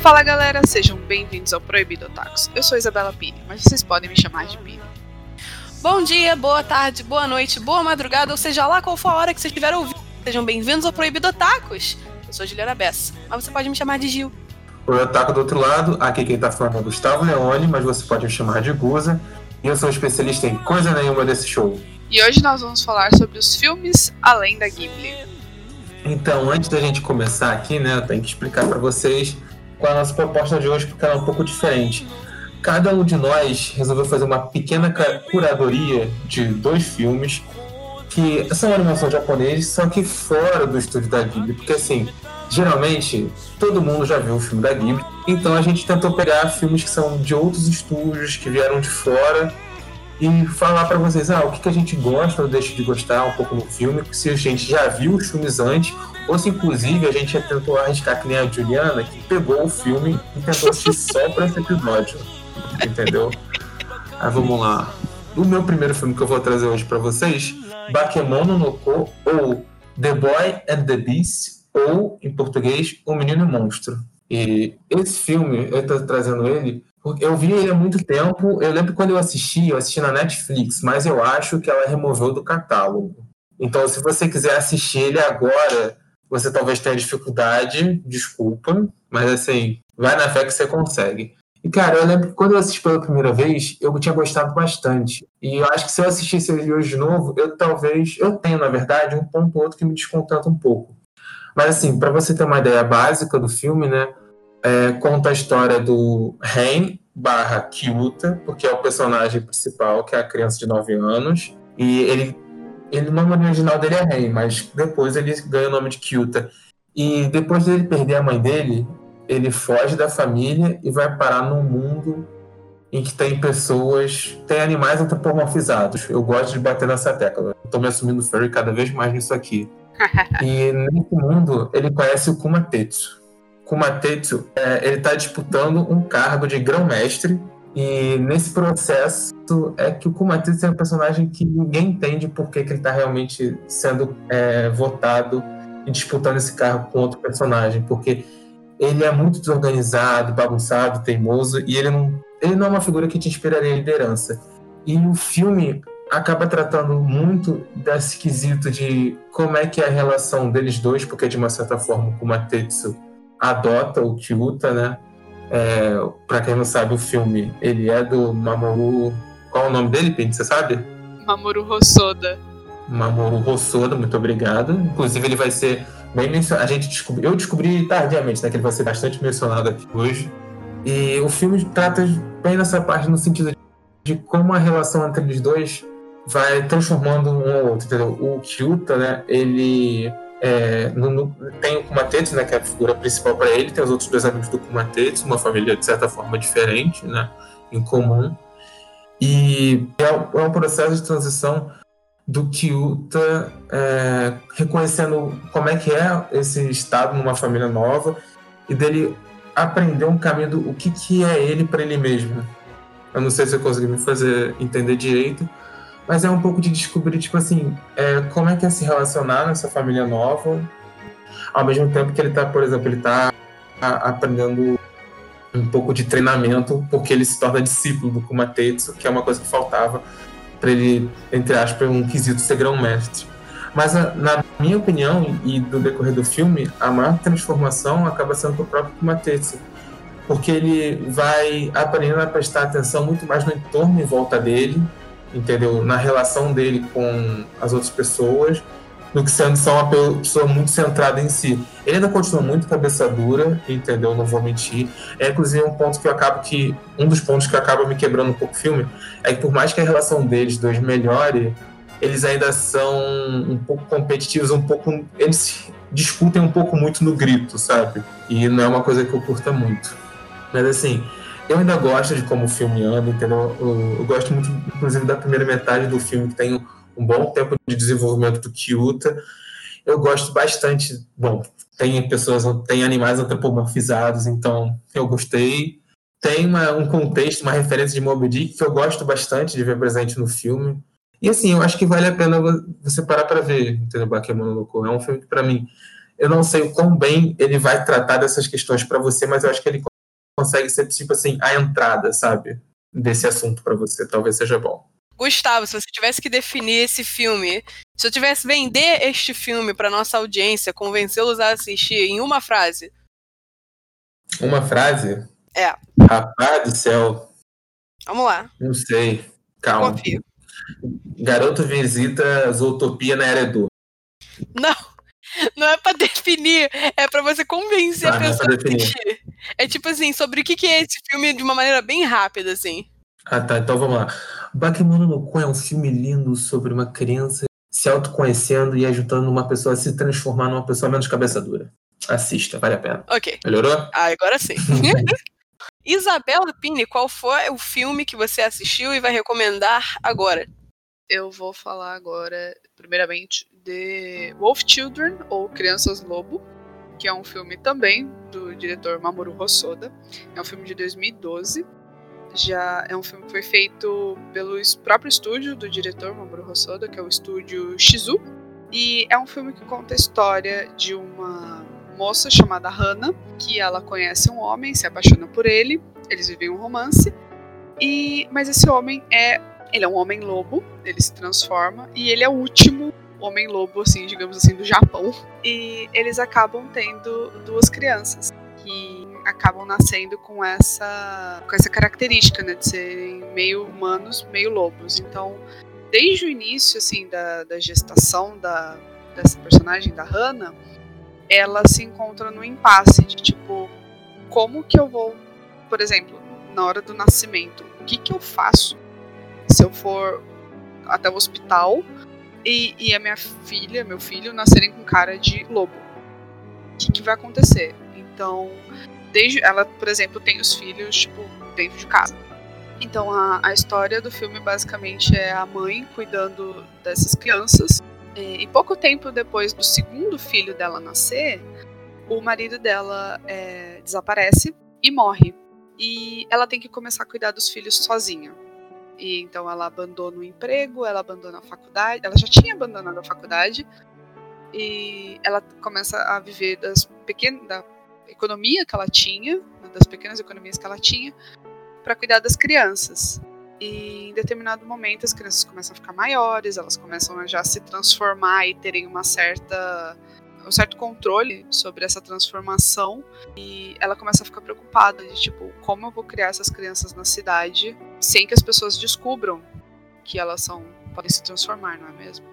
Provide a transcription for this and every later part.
Fala galera, sejam bem-vindos ao Proibido Otakus. Eu sou Isabela Pini, mas vocês podem me chamar de Pini. Bom dia, boa tarde, boa noite, boa madrugada, ou seja lá qual for a hora que vocês estiverem ouvindo. Sejam bem-vindos ao Proibido Otakus. Eu sou Juliana Bessa, mas você pode me chamar de Gil. Oi, Otaku do outro lado, aqui quem tá falando é Gustavo Leone, mas você pode me chamar de Guza. E eu sou especialista em coisa nenhuma desse show. E hoje nós vamos falar sobre os filmes além da Ghibli. Então, antes da gente começar aqui, né, eu tenho que explicar para vocês é a nossa proposta de hoje, porque ela é um pouco diferente. Cada um de nós resolveu fazer uma pequena curadoria de dois filmes que são animação japonesa, só que fora do estúdio da Ghibli, porque assim, geralmente todo mundo já viu o filme da Ghibli, então a gente tentou pegar filmes que são de outros estúdios, que vieram de fora e falar para vocês ah, o que, que a gente gosta ou deixa de gostar um pouco no filme, se a gente já viu os filmes antes, ou se inclusive a gente tentou arriscar que nem a Juliana, que pegou o filme e tentou assistir só para esse episódio. Entendeu? Aí vamos lá. O meu primeiro filme que eu vou trazer hoje para vocês, Bakemono no Ko, ou The Boy and the Beast, ou, em português, O Menino e o Monstro. E esse filme, eu tô trazendo ele eu vi ele há muito tempo. Eu lembro quando eu assisti, eu assisti na Netflix, mas eu acho que ela removeu do catálogo. Então, se você quiser assistir ele agora, você talvez tenha dificuldade, desculpa, mas assim, vai na fé que você consegue. E, cara, eu lembro que quando eu assisti pela primeira vez, eu tinha gostado bastante. E eu acho que se eu assistisse ele hoje de novo, eu talvez. Eu tenho, na verdade, um ponto ou outro que me descontenta um pouco. Mas, assim, para você ter uma ideia básica do filme, né? é, conta a história do Ren barra Kyuta, porque é o personagem principal, que é a criança de 9 anos. E ele, ele o nome original dele é Ren, mas depois ele ganha o nome de Kyuta. E depois dele perder a mãe dele, ele foge da família e vai parar num mundo em que tem pessoas, tem animais antropomorfizados. Eu gosto de bater nessa tecla. Estou me assumindo furry cada vez mais nisso aqui. e nesse mundo, ele conhece o Kumatetsu, Kumatetsu, é, ele está disputando um cargo de grão-mestre e nesse processo é que o Kumatetsu é um personagem que ninguém entende por que, que ele está realmente sendo é, votado e disputando esse cargo com outro personagem, porque ele é muito desorganizado, bagunçado, teimoso e ele não, ele não é uma figura que te inspiraria liderança. E o filme acaba tratando muito desse quesito de como é que é a relação deles dois, porque de uma certa forma o Kumatetsu adota o Kyuta, né? É, para quem não sabe o filme, ele é do Mamoru. Qual é o nome dele, Pink? Você sabe? Mamoru Hosoda. Mamoru Hosoda, muito obrigado. Inclusive, ele vai ser bem mencionado. A gente descobriu, eu descobri tardiamente, né? Que ele vai ser bastante mencionado aqui hoje. E o filme trata bem nessa parte no sentido de como a relação entre eles dois vai transformando um ao outro, entendeu? O Kyuta, né? Ele é, no, no, tem o Kumatetsu, né, que é a figura principal para ele, tem os outros dois amigos do Kumatetsu, uma família de certa forma diferente, né, em comum. E é, é um processo de transição do Kyuta é, reconhecendo como é que é esse estado numa família nova e dele aprender um caminho do o que, que é ele para ele mesmo. Eu não sei se eu consegui me fazer entender direito, mas é um pouco de descobrir, tipo assim, é, como é que é se relacionar nessa família nova, ao mesmo tempo que ele tá, por exemplo, ele tá aprendendo um pouco de treinamento, porque ele se torna discípulo do Kumatetsu, que é uma coisa que faltava para ele, entre aspas, um quesito ser grão-mestre. Mas, na minha opinião, e do decorrer do filme, a maior transformação acaba sendo o próprio Kumatetsu, porque ele vai aprendendo a prestar atenção muito mais no entorno em volta dele, entendeu? Na relação dele com as outras pessoas, do que sendo só uma pessoa muito centrada em si. Ele ainda continua muito cabeça dura, entendeu? Não vou mentir. É inclusive um ponto que eu acabo que um dos pontos que acaba me quebrando um pouco o filme é que por mais que a relação deles dois melhore, eles ainda são um pouco competitivos, um pouco eles discutem um pouco muito no grito, sabe? E não é uma coisa que eu curta muito. Mas assim, eu ainda gosto de como o filme anda, entendeu? Eu, eu, gosto muito, inclusive, da primeira metade do filme, que tem um bom tempo de desenvolvimento do Kyuta. Eu gosto bastante. Bom, tem pessoas, tem animais antropomorfizados, então eu gostei. Tem uma, um contexto, uma referência de Moby Dick que eu gosto bastante de ver presente no filme. E assim, eu acho que vale a pena você parar para ver, entendeu? Bakemono Loco. É um filme que, para mim, eu não sei o quão bem ele vai tratar dessas questões para você, mas eu acho que ele consegue ser, tipo assim, a entrada, sabe? Desse assunto para você. Talvez seja bom. Gustavo, se você tivesse que definir esse filme, se eu tivesse vender este filme para nossa audiência, convencê-los a assistir em uma frase. Uma frase? É. Rapaz do céu. Vamos lá. Não sei. Calma. Confio. Garoto visita Zootopia na Eredu. Não. Não é pra definir, é pra você convencer Ah, a não é pessoa pra a definir. assistir. É tipo assim, sobre o que que é esse filme de uma maneira bem rápida, assim. Ah, tá. Então vamos lá. Bakemono no Kun é um filme lindo sobre uma criança se autoconhecendo e ajudando uma pessoa a se transformar numa pessoa menos cabeça dura. Assista, vale a pena. Ok. Melhorou? Ah, agora sim. Isabela Pini, qual foi o filme que você assistiu e vai recomendar agora? Eu vou falar agora, primeiramente, de Wolf Children, ou Crianças Lobo, que é um filme também do diretor Mamoru Hosoda. É um filme de 2012. Já é um filme que foi feito pelo próprio estúdio do diretor Mamoru Hosoda, que é o estúdio Shizu. E é um filme que conta a história de uma moça chamada Hana, que ela conhece um homem, se apaixona por ele, eles vivem um romance. E mas esse homem é ele é um homem lobo, ele se transforma e ele é o último homem lobo, assim, digamos assim, do Japão. E eles acabam tendo duas crianças que acabam nascendo com essa com essa característica, né, de serem meio humanos, meio lobos. Então, desde o início, assim, da, da gestação da, dessa personagem da Hannah, ela se encontra no impasse de tipo, como que eu vou, por exemplo, na hora do nascimento, o que que eu faço se eu for até o hospital e, e a minha filha, meu filho, nascerem com cara de lobo. O que, que vai acontecer? Então, desde ela, por exemplo, tem os filhos, tipo, dentro de casa. Então, a, a história do filme basicamente é a mãe cuidando dessas crianças. E, e pouco tempo depois do segundo filho dela nascer, o marido dela é, desaparece e morre. E ela tem que começar a cuidar dos filhos sozinha. E então ela abandona o emprego, ela abandona a faculdade. Ela já tinha abandonado a faculdade e ela começa a viver das pequenas da economia que ela tinha, né, das pequenas economias que ela tinha, para cuidar das crianças. E em determinado momento as crianças começam a ficar maiores, elas começam a já se transformar e terem uma certa um certo controle sobre essa transformação e ela começa a ficar preocupada de tipo como eu vou criar essas crianças na cidade sem que as pessoas descubram que elas são podem se transformar, não é mesmo?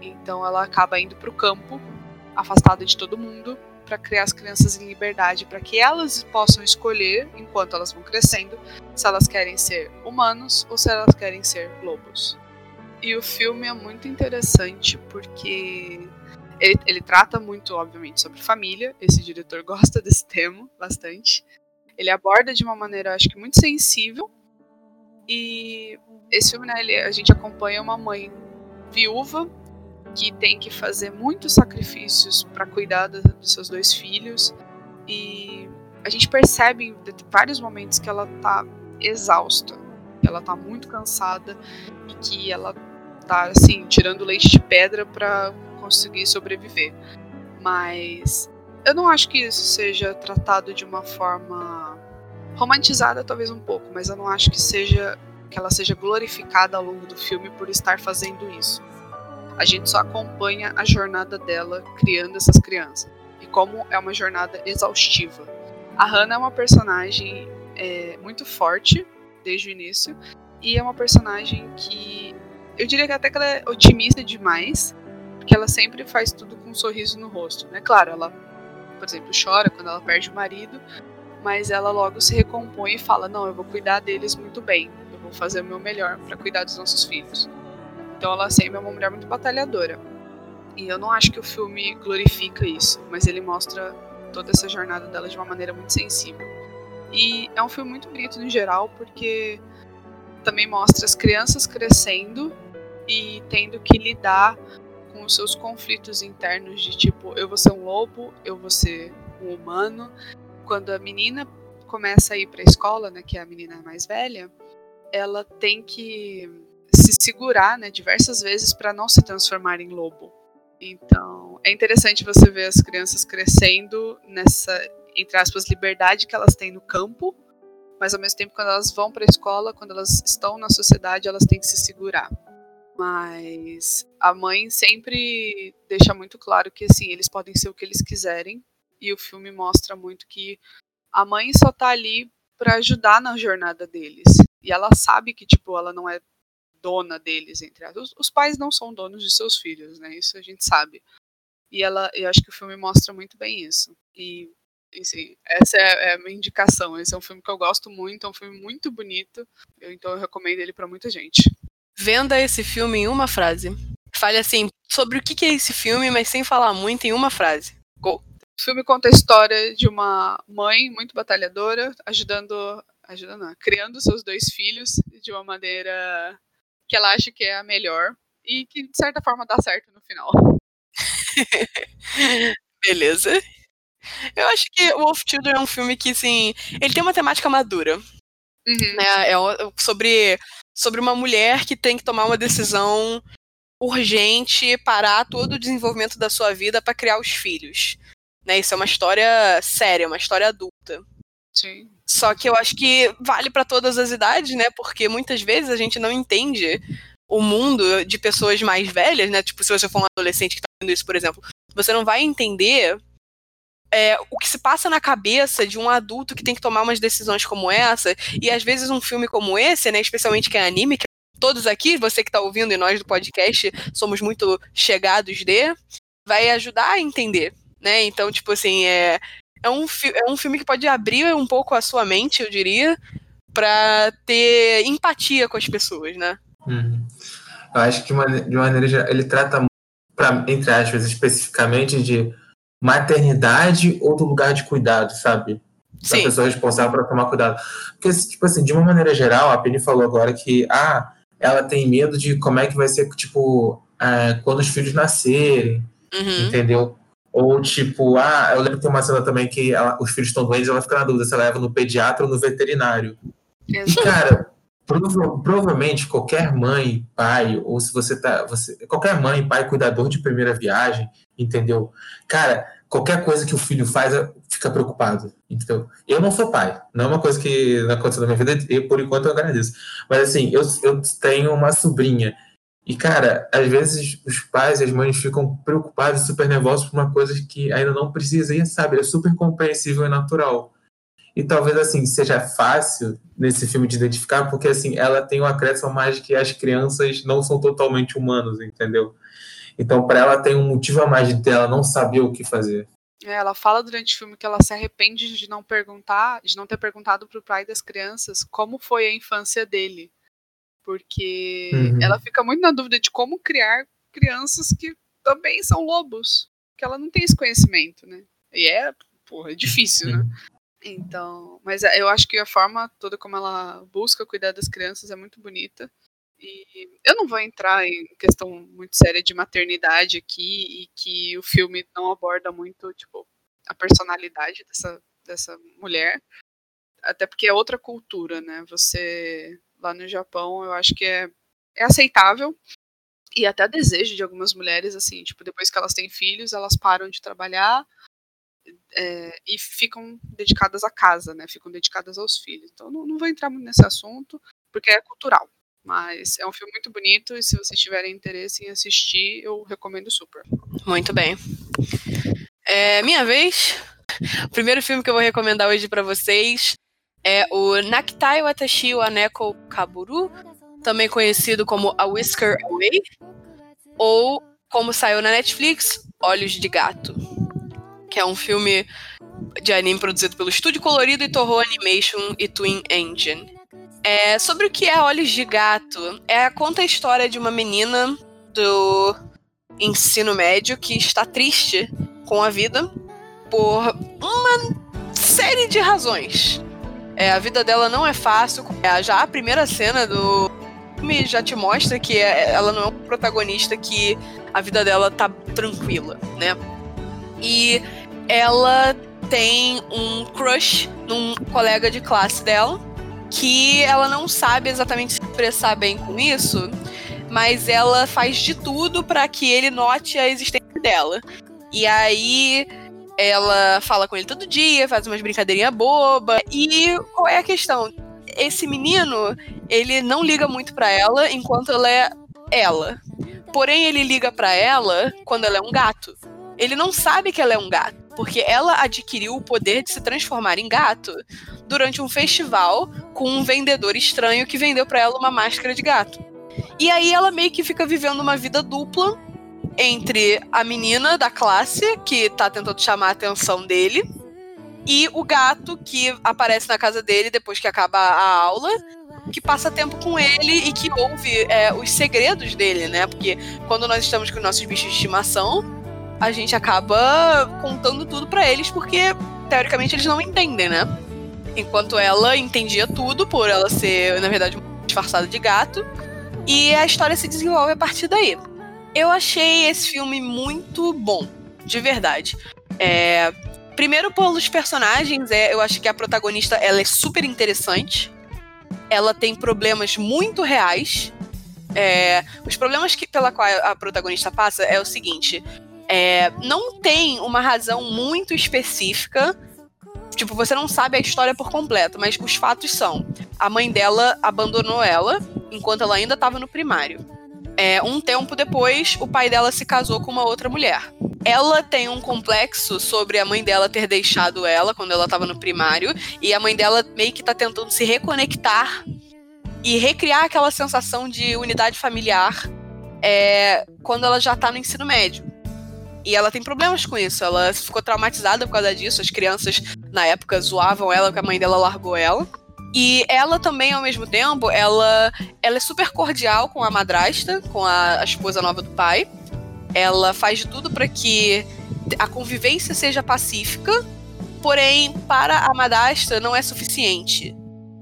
Então ela acaba indo para o campo, afastada de todo mundo, para criar as crianças em liberdade, para que elas possam escolher, enquanto elas vão crescendo, se elas querem ser humanos ou se elas querem ser lobos. E o filme é muito interessante porque ele, ele trata muito, obviamente, sobre família. Esse diretor gosta desse tema bastante. Ele aborda de uma maneira, acho que muito sensível. E esse filme, né, ele, a gente acompanha uma mãe viúva que tem que fazer muitos sacrifícios para cuidar da- dos seus dois filhos. E a gente percebe em vários momentos que ela tá exausta, que ela tá muito cansada e que ela tá assim, tirando leite de pedra para conseguir sobreviver. Mas eu não acho que isso seja tratado de uma forma romantizada talvez um pouco, mas eu não acho que seja que ela seja glorificada ao longo do filme por estar fazendo isso. A gente só acompanha a jornada dela criando essas crianças e como é uma jornada exaustiva. A Hannah é uma personagem é, muito forte desde o início e é uma personagem que eu diria que até que ela é otimista demais, porque ela sempre faz tudo com um sorriso no rosto, né? Claro, ela, por exemplo, chora quando ela perde o marido, mas ela logo se recompõe e fala: "Não, eu vou cuidar deles muito bem. Eu vou fazer o meu melhor para cuidar dos nossos filhos". Então ela sempre é uma mulher muito batalhadora. E eu não acho que o filme glorifica isso, mas ele mostra toda essa jornada dela de uma maneira muito sensível. E é um filme muito bonito no geral, porque também mostra as crianças crescendo e tendo que lidar com os seus conflitos internos de tipo, eu vou ser um lobo, eu vou ser um humano. Quando a menina começa a ir para a escola, né, que é a menina mais velha, ela tem que se segurar, né, diversas vezes para não se transformar em lobo. Então, é interessante você ver as crianças crescendo nessa entre aspas, liberdade que elas têm no campo, mas ao mesmo tempo, quando elas vão para a escola, quando elas estão na sociedade, elas têm que se segurar. Mas a mãe sempre deixa muito claro que assim, eles podem ser o que eles quiserem, e o filme mostra muito que a mãe só tá ali para ajudar na jornada deles. E ela sabe que tipo, ela não é dona deles entre as... os pais não são donos de seus filhos, né? Isso a gente sabe. E ela, eu acho que o filme mostra muito bem isso. E sim essa é, é a minha indicação. Esse é um filme que eu gosto muito, é um filme muito bonito. Eu, então eu recomendo ele para muita gente. Venda esse filme em uma frase. Fale assim, sobre o que é esse filme, mas sem falar muito em uma frase. Go. O filme conta a história de uma mãe muito batalhadora, ajudando, ajudando não, criando seus dois filhos de uma maneira que ela acha que é a melhor e que de certa forma dá certo no final. Beleza. Eu acho que Wolf Children é um filme que, assim, ele tem uma temática madura. Uhum. Né? É sobre sobre uma mulher que tem que tomar uma decisão urgente, parar todo o desenvolvimento da sua vida para criar os filhos. Né? Isso é uma história séria, uma história adulta. Sim. Só que eu acho que vale para todas as idades, né? Porque muitas vezes a gente não entende o mundo de pessoas mais velhas, né? Tipo, se você for um adolescente que tá vendo isso, por exemplo, você não vai entender é, o que se passa na cabeça de um adulto que tem que tomar umas decisões como essa, e às vezes um filme como esse, né, especialmente que é anime, que todos aqui, você que está ouvindo e nós do podcast, somos muito chegados de, vai ajudar a entender, né? Então, tipo assim, é, é, um, é um filme que pode abrir um pouco a sua mente, eu diria, para ter empatia com as pessoas, né? Uhum. Eu acho que de maneira ele trata, pra, entre aspas, especificamente de maternidade ou do lugar de cuidado, sabe? Da Sim. pessoa responsável para tomar cuidado. Porque, tipo assim, de uma maneira geral, a Penny falou agora que, ah, ela tem medo de como é que vai ser, tipo, é, quando os filhos nascerem, Uhum. entendeu? Ou, tipo, ah, eu lembro que tem uma cena também que ela- os filhos estão doentes, ela fica na dúvida se ela leva no pediatra ou no veterinário. E, cara, prova- provavelmente qualquer mãe, pai, ou se você tá. Você, qualquer mãe, pai, cuidador de primeira viagem, entendeu? Cara, qualquer coisa que o filho faz, fica preocupado, entendeu? Eu não sou pai, não é uma coisa que aconteceu na minha vida, e por enquanto eu agradeço. Mas assim, eu, eu tenho uma sobrinha. E, cara, às vezes os pais e as mães ficam preocupados, super nervosos por uma coisa que ainda não precisa, e sabe, é super compreensível e natural. E talvez assim seja fácil nesse filme de identificar, porque assim ela tem um acréscimo mais de que as crianças não são totalmente humanos, entendeu? Então para ela tem um motivo a mais de ela não saber o que fazer. É, ela fala durante o filme que ela se arrepende de não perguntar, de não ter perguntado pro pai das crianças como foi a infância dele. Porque Uhum. ela fica muito na dúvida de como criar crianças que também são lobos. Que ela não tem esse conhecimento, né? E é, porra, é difícil, né? Então, mas é, eu acho que a forma toda como ela busca cuidar das crianças é muito bonita. E eu não vou entrar em questão muito séria de maternidade aqui e que o filme não aborda muito, tipo, a personalidade dessa, dessa mulher. Até porque é outra cultura, né? Você lá no Japão, eu acho que é, é aceitável e até desejo de algumas mulheres, assim, tipo, depois que elas têm filhos, elas param de trabalhar é, e ficam dedicadas à casa, né? Ficam dedicadas aos filhos. Então, não, não vou entrar muito nesse assunto, porque é cultural. Mas é um filme muito bonito e se vocês tiverem interesse em assistir, eu recomendo super. Muito bem. É, minha vez. O primeiro filme que eu vou recomendar hoje pra vocês é o Nakitai Watashi wa Neko Kaburu, também conhecido como A Whisker Away, ou como saiu na Netflix, Olhos de Gato, que é um filme de anime produzido pelo Estúdio Colorido e Toho Animation e Twin Engine. É, sobre o que é Olhos de Gato, é conta a história de uma menina do ensino médio que está triste com a vida por uma série de razões. É, a vida dela não é fácil. É, já a primeira cena do filme já te mostra que é- ela não é um protagonista que a vida dela tá tranquila, né? E ela tem um crush num colega de classe dela que ela não sabe exatamente se expressar bem com isso, mas ela faz de tudo para que ele note a existência dela. E aí ela fala com ele todo dia, faz umas brincadeirinhas boba. E qual é a questão? Esse menino, ele não liga muito para ela enquanto ela é ela. Porém, ele liga para ela quando ela é um gato. Ele não sabe que ela é um gato, porque ela adquiriu o poder de se transformar em gato durante um festival com um vendedor estranho que vendeu para ela uma máscara de gato. E aí ela meio que fica vivendo uma vida dupla entre a menina da classe, que tá tentando chamar a atenção dele, e o gato que aparece na casa dele depois que acaba a aula, que passa tempo com ele e que ouve é, os segredos dele, né? Porque quando nós estamos com nossos bichos de estimação, a gente acaba contando tudo para eles, porque teoricamente eles não entendem, né? Enquanto ela entendia tudo por ela ser, na verdade, disfarçada de gato. E a história se desenvolve a partir daí. Eu achei esse filme muito bom, de verdade. É, primeiro pelos personagens, é, eu acho que a protagonista ela é super interessante. Ela tem problemas muito reais. É, os problemas que, pela qual a protagonista passa é o seguinte: é, não tem uma razão muito específica. Tipo, você não sabe a história por completo, mas os fatos são: a mãe dela abandonou ela enquanto ela ainda estava no primário. É, um tempo depois, o pai dela se casou com uma outra mulher. Ela tem um complexo sobre a mãe dela ter deixado ela quando ela estava no primário, e a mãe dela meio que tá tentando se reconectar e recriar aquela sensação de unidade familiar é, quando ela já tá no ensino médio. E ela tem problemas com isso, ela ficou traumatizada por causa disso. As crianças na época zoavam ela que a mãe dela largou ela. E ela também, ao mesmo tempo, ela, ela é super cordial com a madrasta, com a, a esposa nova do pai. Ela faz de tudo para que a convivência seja pacífica, porém, para a madrasta não é suficiente.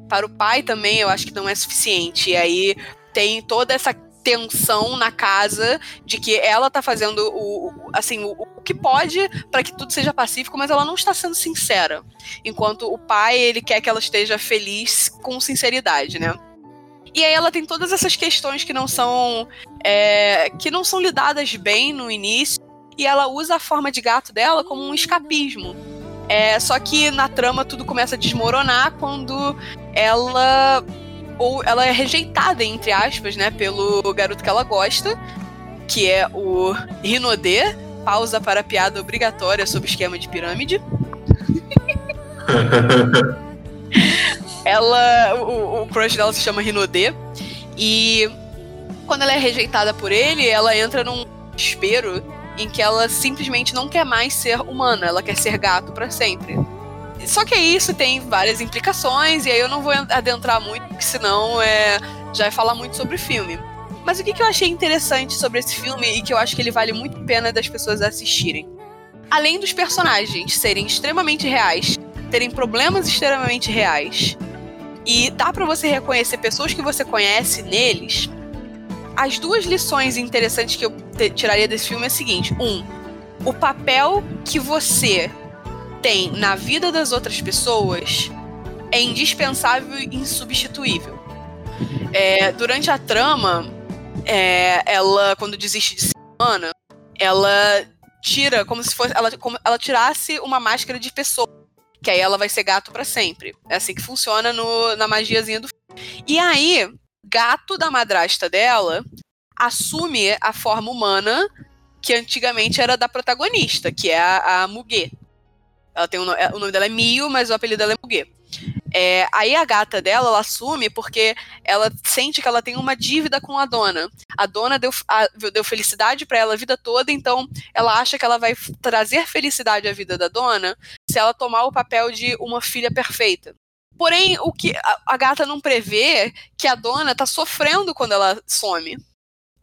Para o pai também, eu acho que não é suficiente. E aí tem toda essa tensão na casa de que ela tá fazendo o, assim o, o, que pode para que tudo seja pacífico, mas ela não está sendo sincera. Enquanto o pai ele quer que ela esteja feliz com sinceridade, né? E aí ela tem todas essas questões que não são é, que não são lidadas bem no início e ela usa a forma de gato dela como um escapismo. É, só que na trama tudo começa a desmoronar quando ela ou ela é rejeitada, entre aspas, né, pelo garoto que ela gosta, que é o Rinodê, pausa para piada obrigatória sobre esquema de pirâmide. ela, o, o crush dela se chama Rinodê, e quando ela é rejeitada por ele, ela entra num desespero em que ela simplesmente não quer mais ser humana, ela quer ser gato para sempre. Só que isso tem várias implicações, e aí eu não vou adentrar muito, porque senão é, já vai falar muito sobre o filme. Mas o que, que eu achei interessante sobre esse filme e que eu acho que ele vale muito a pena das pessoas assistirem? Além dos personagens serem extremamente reais, terem problemas extremamente reais, e dá para você reconhecer pessoas que você conhece neles, as duas lições interessantes que eu tiraria desse filme é o seguinte: um, o papel que você tem na vida das outras pessoas é indispensável e insubstituível. É, durante a trama, é, ela, quando desiste de ser humana, ela tira como se fosse. Ela, como, ela tirasse uma máscara de pessoa. Que aí ela vai ser gato para sempre. É assim que funciona no, na magiazinha do filme. E aí, gato da madrasta dela assume a forma humana que antigamente era da protagonista, que é a, a. Ela tem um, é, o nome dela é Mio, mas o apelido dela é Mugue. É, aí a gata dela, ela assume porque ela sente que ela tem uma dívida com a dona. A dona deu, a, deu felicidade para ela a vida toda, então ela acha que ela vai trazer felicidade à vida da dona se ela tomar o papel de uma filha perfeita. Porém, o que a, a gata não prevê que a dona tá sofrendo quando ela some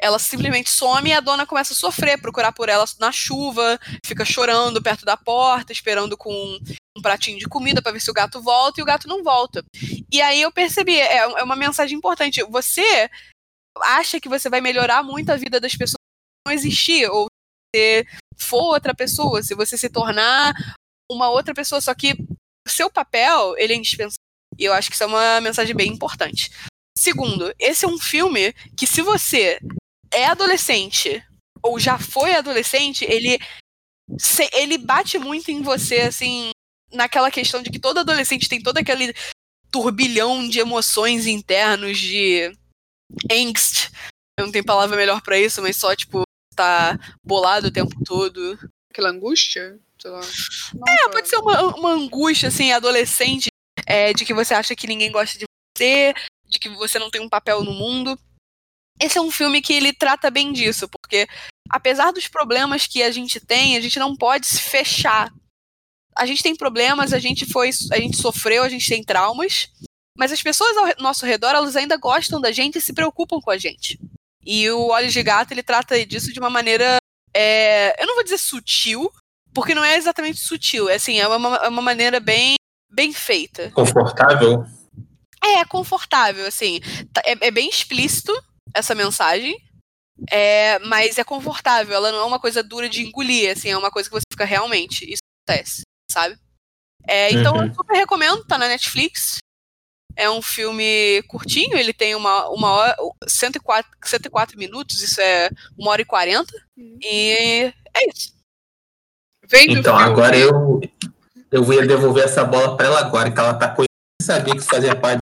ela simplesmente some e a dona começa a sofrer, procurar por ela na chuva, fica chorando perto da porta, esperando com um pratinho de comida para ver se o gato volta e o gato não volta. E aí eu percebi, é, é uma mensagem importante. Você acha que você vai melhorar muito a vida das pessoas não existir, ou se for outra pessoa, se você se tornar uma outra pessoa, só que o seu papel, ele é indispensável. E eu acho que isso é uma mensagem bem importante. Segundo, esse é um filme que se você é adolescente ou já foi adolescente, ele ele bate muito em você, assim, naquela questão de que todo adolescente tem todo aquele turbilhão de emoções internos, de angst. Eu não tenho palavra melhor para isso, mas só, tipo, tá bolado o tempo todo. Aquela angústia? é, pode ser uma, uma angústia, assim, adolescente, é, de que você acha que ninguém gosta de você, de que você não tem um papel no mundo. Esse é um filme que ele trata bem disso, porque apesar dos problemas que a gente tem, a gente não pode se fechar. A gente tem problemas, a gente foi, a gente sofreu, a gente tem traumas, mas as pessoas ao nosso redor, elas ainda gostam da gente e se preocupam com a gente. E o Olhos de Gato, ele trata disso de uma maneira, é, eu não vou dizer sutil, porque não é exatamente sutil, é assim, é uma, é uma maneira bem, bem feita. Confortável? É, confortável, assim, tá, é, é bem explícito essa mensagem, é, mas é confortável, ela não é uma coisa dura de engolir, assim, é uma coisa que você fica realmente, isso acontece, sabe? É, então uhum. eu super recomendo, tá na Netflix. É um filme curtinho, ele tem uma, uma hora, 104, 104 minutos, isso é uma hora e 40. Uhum. E é isso. Vem então, agora eu, eu vou devolver essa bola para ela agora, que ela tá com. sabia que fazia parte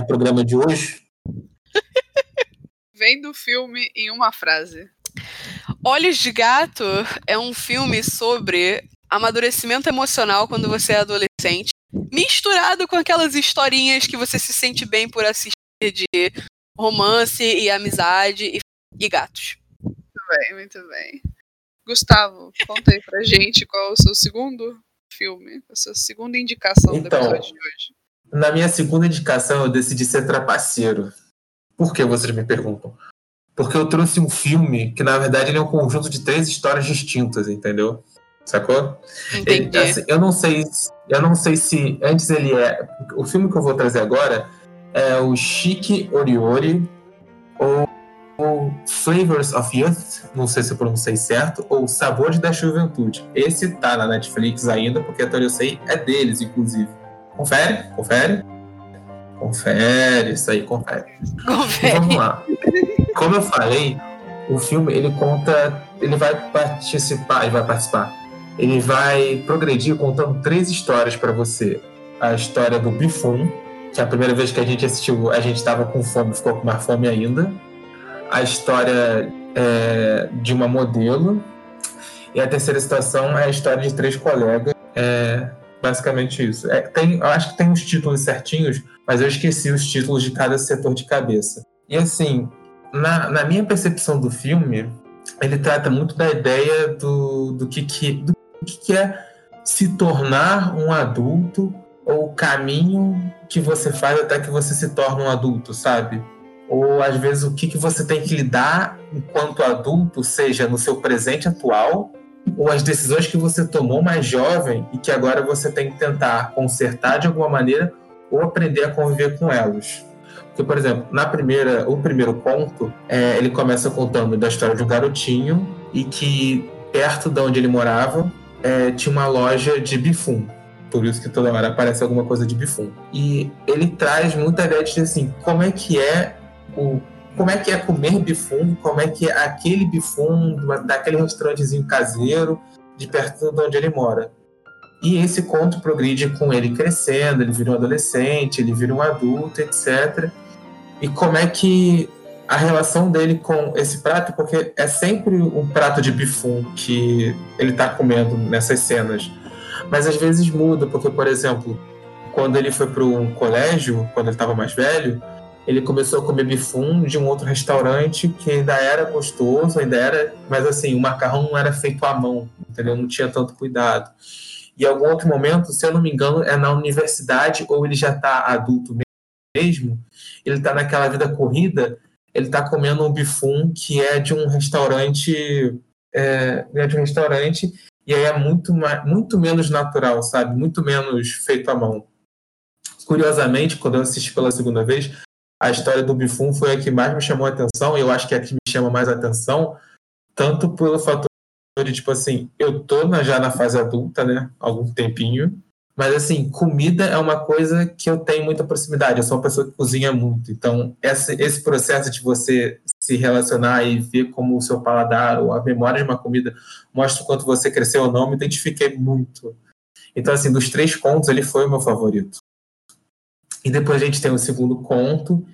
do programa de hoje. Vem do filme em uma frase. Olhos de Gato é um filme sobre amadurecimento emocional quando você é adolescente, misturado com aquelas historinhas que você se sente bem por assistir de romance e amizade e, e gatos. Muito bem, muito bem. Gustavo, conta aí pra gente qual é o seu segundo filme, a sua segunda indicação então, do episódio de hoje. Na minha segunda indicação, eu decidi ser trapaceiro. Por que vocês me perguntam? Porque eu trouxe um filme que, na verdade, ele é um conjunto de três histórias distintas, entendeu? Sacou? Entendi. Ele, assim, eu não sei, eu não sei se antes ele é. O filme que eu vou trazer agora é o Chique Oriori ou, ou Flavors of Youth, não sei se eu pronunciei certo, ou Sabores da Juventude. Esse tá na Netflix ainda, porque até eu sei é deles, inclusive. Confere, confere. Confere, isso aí, confere. Confere. Então, vamos lá. Como eu falei, o filme ele conta, ele vai participar, ele vai participar. Ele vai progredir contando três histórias para você. A história do Bifum, que a primeira vez que a gente assistiu, a gente estava com fome, ficou com mais fome ainda. A história é, de uma modelo. E a terceira situação é a história de três colegas. É basicamente isso. É, tem, eu acho que tem os títulos certinhos, mas eu esqueci os títulos de cada setor de cabeça. E assim, na, na minha percepção do filme, ele trata muito da ideia do, do, que, que, do que é se tornar um adulto ou o caminho que você faz até que você se torne um adulto, sabe? Ou às vezes o que, que você tem que lidar enquanto adulto, seja no seu presente atual, ou as decisões que você tomou mais jovem e que agora você tem que tentar consertar de alguma maneira ou aprender a conviver com elas. Porque, por exemplo, na primeira, o primeiro conto, é, ele começa contando da história de um garotinho e que perto de onde ele morava é, tinha uma loja de bifum. Por isso que toda hora aparece alguma coisa de bifum. E ele traz muita ideia de assim, como é que é o como é que é comer bifum, como é que é aquele bifum daquele restaurantezinho caseiro de perto de onde ele mora. E esse conto progride com ele crescendo, ele vira um adolescente, ele vira um adulto, etc e como é que a relação dele com esse prato, porque é sempre um prato de bifum que ele está comendo nessas cenas. Mas às vezes muda, porque, por exemplo, quando ele foi para um colégio, quando ele estava mais velho, ele começou a comer bifum de um outro restaurante que ainda era gostoso, ainda era, mas assim, o macarrão não era feito à mão, entendeu? Não tinha tanto cuidado. E algum outro momento, se eu não me engano, é na universidade ou ele já está adulto mesmo, ele está naquela vida corrida, ele está comendo um bifum que é de um restaurante, é, é, de um restaurante e aí é muito, muito menos natural, sabe? Muito menos feito à mão. Curiosamente, quando eu assisti pela segunda vez, a história do bifum foi a que mais me chamou a atenção, e eu acho que é a que me chama mais a atenção, tanto pelo fator de, tipo assim, eu tô na, já na fase adulta, né? Algum tempinho, mas assim, comida é uma coisa que eu tenho muita proximidade. Eu sou uma pessoa que cozinha muito. Então, esse, esse processo de você se relacionar e ver como o seu paladar ou a memória de uma comida mostra o quanto você cresceu ou não, me identifiquei muito. Então, assim, dos três contos, ele foi o meu favorito. E depois a gente tem o segundo conto,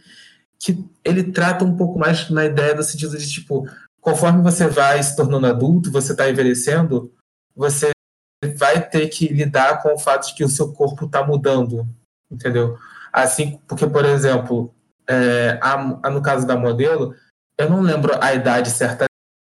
que ele trata um pouco mais na ideia do sentido de, tipo, conforme você vai se tornando adulto, você está envelhecendo, você vai ter que lidar com o fato de que o seu corpo está mudando, entendeu? Assim, porque, por exemplo, é, a, a, no caso da modelo, eu não lembro a idade certa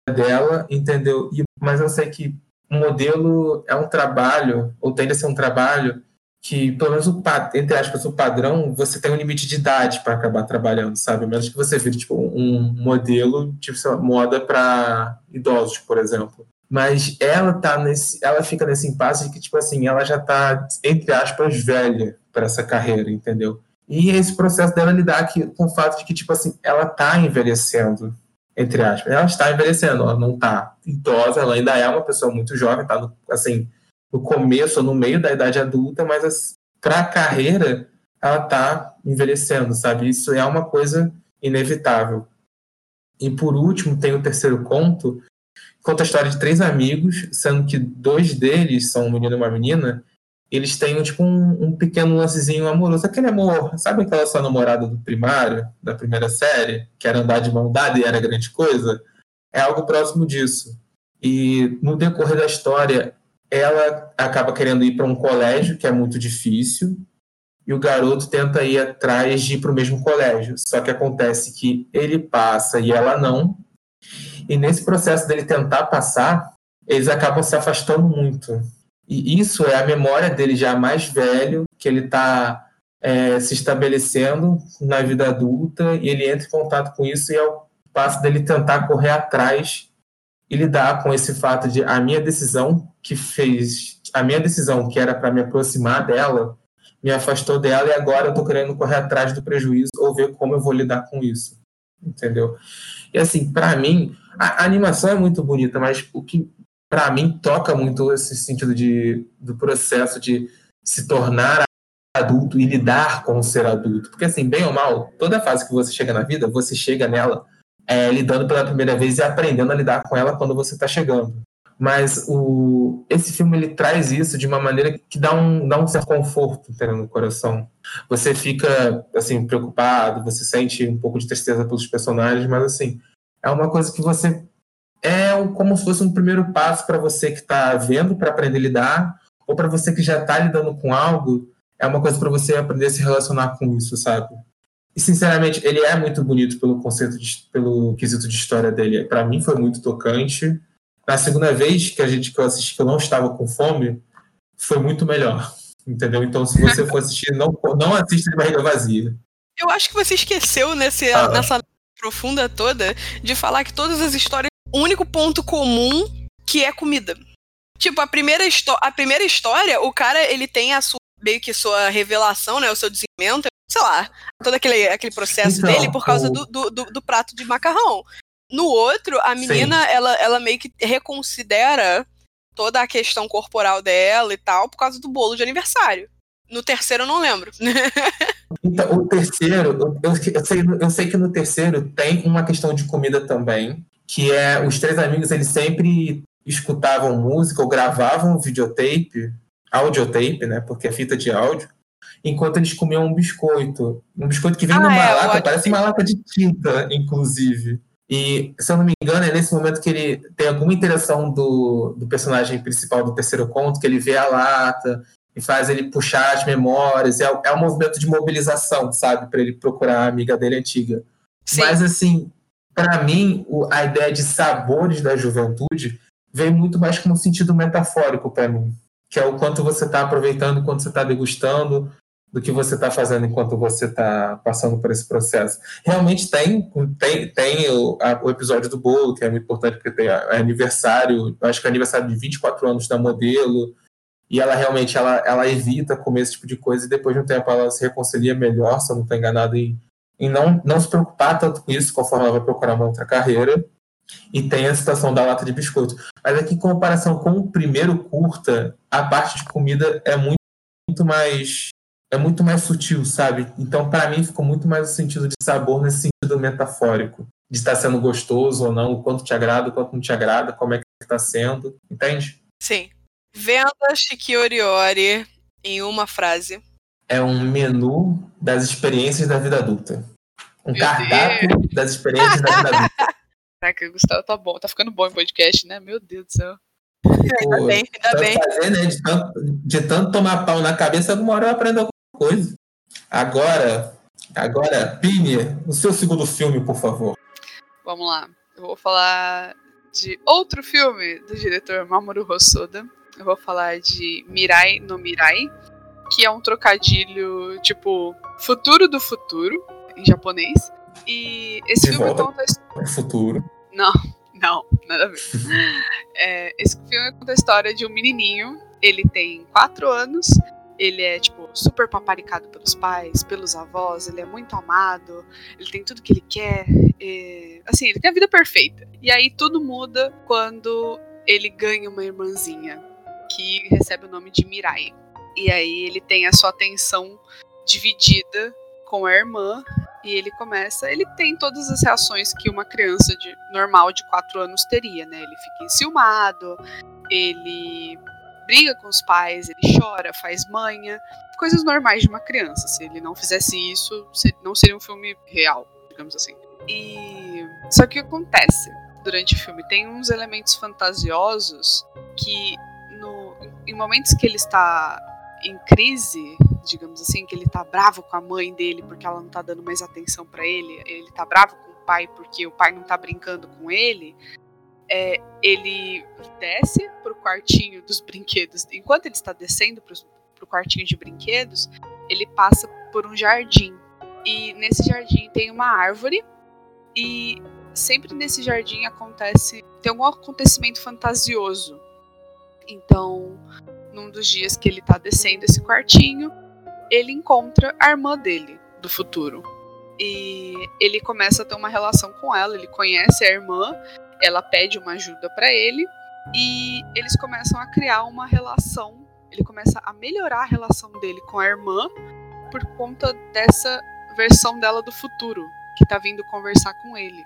dela, entendeu? E, mas eu sei que modelo é um trabalho, ou tende a ser um trabalho, que, pelo menos, o, entre aspas, o padrão, você tem um limite de idade para acabar trabalhando, sabe? Menos que você vire, tipo, um modelo, tipo, lá, moda para idosos, por exemplo. Mas ela tá nesse, ela fica nesse impasse de que, tipo assim, ela já tá, entre aspas, velha para essa carreira, entendeu? E esse processo dela lidar aqui com o fato de que, tipo assim, ela tá envelhecendo, entre aspas. Ela está envelhecendo, ela não tá idosa, ela ainda é uma pessoa muito jovem, tá, assim, no começo, no meio da idade adulta, mas para a carreira ela tá envelhecendo, sabe? Isso é uma coisa inevitável. E por último, tem o terceiro conto, conta a história de três amigos, sendo que dois deles são um menino e uma menina, eles têm tipo um, um, pequeno lancezinho amoroso, aquele amor, sabe aquela sua namorada do primário, da primeira série, que era andar de mão dada e era grande coisa? É algo próximo disso. E no decorrer da história, ela acaba querendo ir para um colégio que é muito difícil, e o garoto tenta ir atrás de ir para o mesmo colégio. Só que acontece que ele passa e ela não. E nesse processo dele tentar passar, eles acabam se afastando muito. E isso é a memória dele já mais velho, que ele está é, se estabelecendo na vida adulta, e ele entra em contato com isso, e é o passo dele tentar correr atrás e lidar com esse fato de a minha decisão que fez, a minha decisão que era para me aproximar dela, me afastou dela, e agora eu estou querendo correr atrás do prejuízo ou ver como eu vou lidar com isso. Entendeu? E assim, para mim, a, a animação é muito bonita, mas o que para mim, toca muito esse sentido de, do processo de se tornar adulto e lidar com o ser adulto. Porque, assim, bem ou mal, toda fase que você chega na vida, você chega nela é, lidando pela primeira vez e aprendendo a lidar com ela quando você está chegando. Mas o, esse filme ele traz isso de uma maneira que dá um, dá um certo conforto no coração. Você fica assim preocupado, você sente um pouco de tristeza pelos personagens, mas assim é uma coisa que você é como se fosse um primeiro passo para você que está vendo para aprender a lidar, ou para você que já está lidando com algo, é uma coisa para você aprender a se relacionar com isso, sabe? E sinceramente, ele é muito bonito pelo conceito, de, pelo quesito de história dele. Para mim foi muito tocante. Na segunda vez que a gente que eu assisti que eu não estava com fome, foi muito melhor. Entendeu? Então, se você for assistir, não, não assista de barriga vazia. Eu acho que você esqueceu nesse, ah. nessa profunda toda de falar que todas as histórias o único ponto comum que é comida. Tipo, a primeira, a primeira história, o cara, ele tem a sua, meio que sua revelação, né, o seu desenvolvimento, sei lá, todo aquele, aquele processo então, dele por causa o... do, do, do, do, prato de macarrão. No outro, a menina, ela, ela meio que reconsidera toda a questão corporal dela e tal por causa do bolo de aniversário. No terceiro eu não lembro. então, o terceiro, eu, eu, sei, eu sei que no terceiro tem uma questão de comida também, que é os três amigos eles sempre escutavam música ou gravavam videotape, audiotape, né, porque é fita de áudio, enquanto eles comiam um biscoito, um biscoito que vem ah, numa é, lata, parece uma lata de tinta, inclusive. E, se eu não me engano, é nesse momento que ele tem alguma interação do, do personagem principal do terceiro conto, que ele vê a lata e faz ele puxar as memórias. É, é um movimento de mobilização, sabe? Para ele procurar a amiga dele antiga. Sim. Mas, assim, para mim, a ideia de sabores da juventude vem muito mais como um sentido metafórico para mim, que é o quanto você está aproveitando quando você está degustando, do que você está fazendo enquanto você está passando por esse processo. Realmente tem, tem, tem o, a, o, episódio do bolo, que é muito importante, porque tem a, é aniversário, acho que é aniversário de 24 anos da modelo, e ela realmente ela, ela evita comer esse tipo de coisa, e depois de um tempo ela se reconcilia melhor, se eu não estou enganado, em em não, não se preocupar tanto com isso conforme ela vai procurar uma outra carreira. E tem a situação da lata de biscoito. Mas aqui, em comparação com o primeiro curta, a parte de comida é muito, muito mais é muito mais sutil, sabe? Então, para mim, ficou muito mais o sentido de sabor nesse sentido metafórico. de estar sendo gostoso ou não, o quanto te agrada, o quanto não te agrada, como é que está sendo, entende? Sim. Venda Shikioriori em uma frase. É um menu das experiências da vida adulta. Um Meu cardápio Deus. das experiências da vida adulta. Caraca, Gustavo tá bom, tá ficando bom em podcast, né? Meu Deus do céu. Pô, ainda bem, ainda bem. Fazer, né? de, tanto, de tanto tomar pau na cabeça, alguma hora eu aprendo alguma coisa. Agora, agora, Pini, o seu segundo filme, por favor. Vamos lá. Eu vou falar de outro filme do diretor Mamoru Hosoda. Eu vou falar de Mirai no Mirai, que é um trocadilho tipo futuro do futuro, em japonês. E esse de filme conta a futuro. Não, não, nada a ver. é, esse filme conta a história de um menininho. Ele tem quatro anos ele é, tipo, super paparicado pelos pais, pelos avós, ele é muito amado, ele tem tudo que ele quer. E, assim, ele tem a vida perfeita. E aí tudo muda quando ele ganha uma irmãzinha, que recebe o nome de Mirai. E aí ele tem a sua atenção dividida com a irmã e ele começa, ele tem todas as reações que uma criança de, normal de 4 anos teria, né? Ele fica enciumado, ele briga com os pais, ele chora, faz manha, coisas normais de uma criança. Se ele não fizesse isso, não seria um filme real, digamos assim. E só que o que acontece durante o filme tem uns elementos fantasiosos que no, em momentos que ele está em crise, digamos assim, que ele tá bravo com a mãe dele porque ela não tá dando mais atenção para ele, ele tá bravo com o pai porque o pai não tá brincando com ele, é, ele desce pro quartinho dos brinquedos. Enquanto ele está descendo pro, pro quartinho de brinquedos, ele passa por um jardim. E nesse jardim tem uma árvore. E sempre nesse jardim acontece. Tem algum acontecimento fantasioso. Então, num dos dias que ele tá descendo esse quartinho, ele encontra a irmã dele, do futuro. E ele começa a ter uma relação com ela, ele conhece a irmã ela pede uma ajuda para ele e eles começam a criar uma relação. Ele começa a melhorar a relação dele com a irmã por conta dessa versão dela do futuro que tá vindo conversar com ele.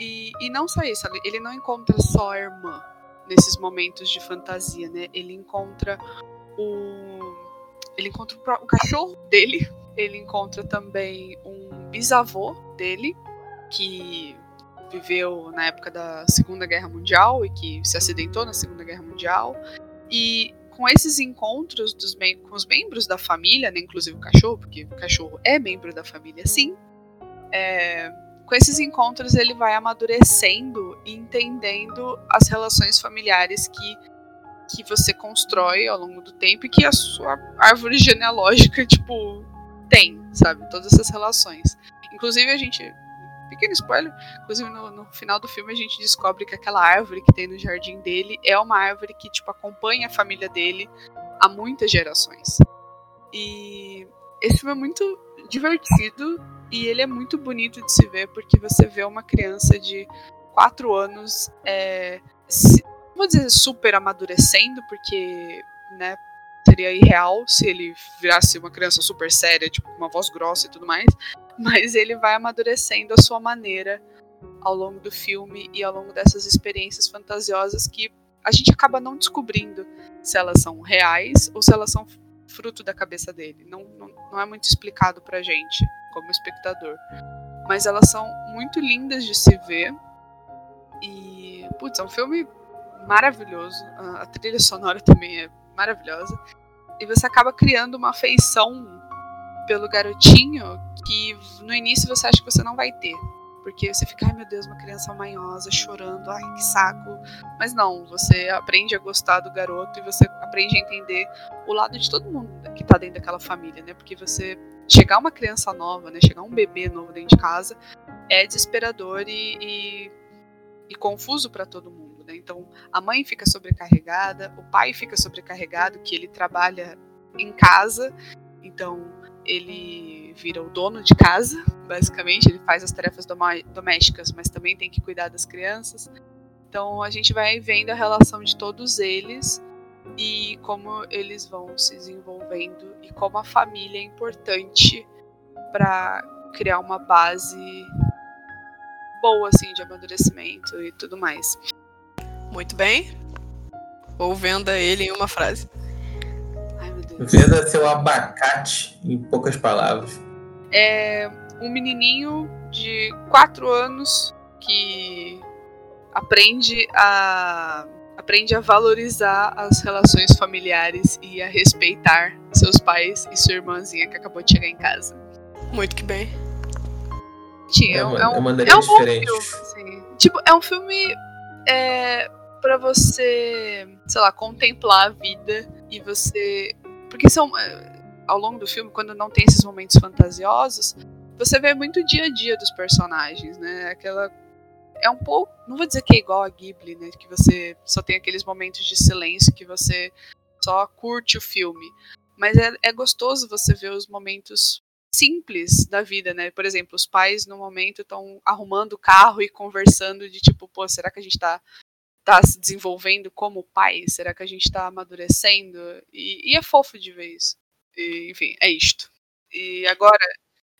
E, e não só isso, ele não encontra só a irmã nesses momentos de fantasia, né? Ele encontra o ele encontra o cachorro dele, ele encontra também um bisavô dele que viveu na época da Segunda Guerra Mundial e que se acidentou na Segunda Guerra Mundial. E com esses encontros dos com os membros da família, né, inclusive o cachorro, porque o cachorro é membro da família, sim. É, com esses encontros ele vai amadurecendo e entendendo as relações familiares que, que você constrói ao longo do tempo e que a sua árvore genealógica, tipo, tem, sabe? Todas essas relações. Inclusive a gente pequeno spoiler. Inclusive, no, no, final do filme, a gente descobre que aquela árvore que tem no jardim dele é uma árvore que, tipo, acompanha a família dele há muitas gerações. E esse filme é muito divertido e ele é muito bonito de se ver porque você vê uma criança de 4 anos, é, se, vou dizer super amadurecendo, porque, né, seria irreal se ele virasse uma criança super séria, tipo, uma voz grossa e tudo mais. Mas ele vai amadurecendo a sua maneira ao longo do filme e ao longo dessas experiências fantasiosas que a gente acaba não descobrindo se elas são reais ou se elas são fruto da cabeça dele. Não, não, não é muito explicado pra gente, como espectador. Mas elas são muito lindas de se ver. E, putz, é um filme maravilhoso. A trilha sonora também é maravilhosa. E você acaba criando uma afeição pelo garotinho que no início você acha que você não vai ter. Porque você fica, ai meu Deus, uma criança manhosa, chorando, ai que saco. Mas não, você aprende a gostar do garoto e você aprende a entender o lado de todo mundo que tá dentro daquela família, né? Porque você chegar uma criança nova, né? Chegar um bebê novo dentro de casa é desesperador e, e, e confuso para todo mundo. Né? Então, a mãe fica sobrecarregada, o pai fica sobrecarregado, que ele trabalha em casa, então ele vira o dono de casa, basicamente, ele faz as tarefas domésticas, mas também tem que cuidar das crianças. Então, a gente vai vendo a relação de todos eles e como eles vão se desenvolvendo e como a família é importante para criar uma base boa, assim, de amadurecimento e tudo mais. Muito bem. Ou venda ele em uma frase. Venda seu abacate, em poucas palavras. É um menininho de 4 anos que aprende a aprende a valorizar as relações familiares e a respeitar seus pais e sua irmãzinha que acabou de chegar em casa. Muito que bem. Tinha, É uma- é um, é maneira é um bom filme, assim. Tipo, é um filme é, para você, sei lá, contemplar a vida e você. Porque são. é, Ao longo do filme, quando não tem esses momentos fantasiosos, você vê muito o dia a dia dos personagens, né? Aquela. É um pouco. Não vou dizer que é igual a Ghibli, né? Que você só tem aqueles momentos de silêncio que você só curte o filme. Mas é, é gostoso você ver os momentos simples da vida, né? Por exemplo, os pais no momento estão arrumando o carro e conversando de tipo, pô, será que a gente tá, tá se desenvolvendo como pai? Será que a gente tá amadurecendo? E, e é fofo de ver isso. E, enfim, é isto. E agora,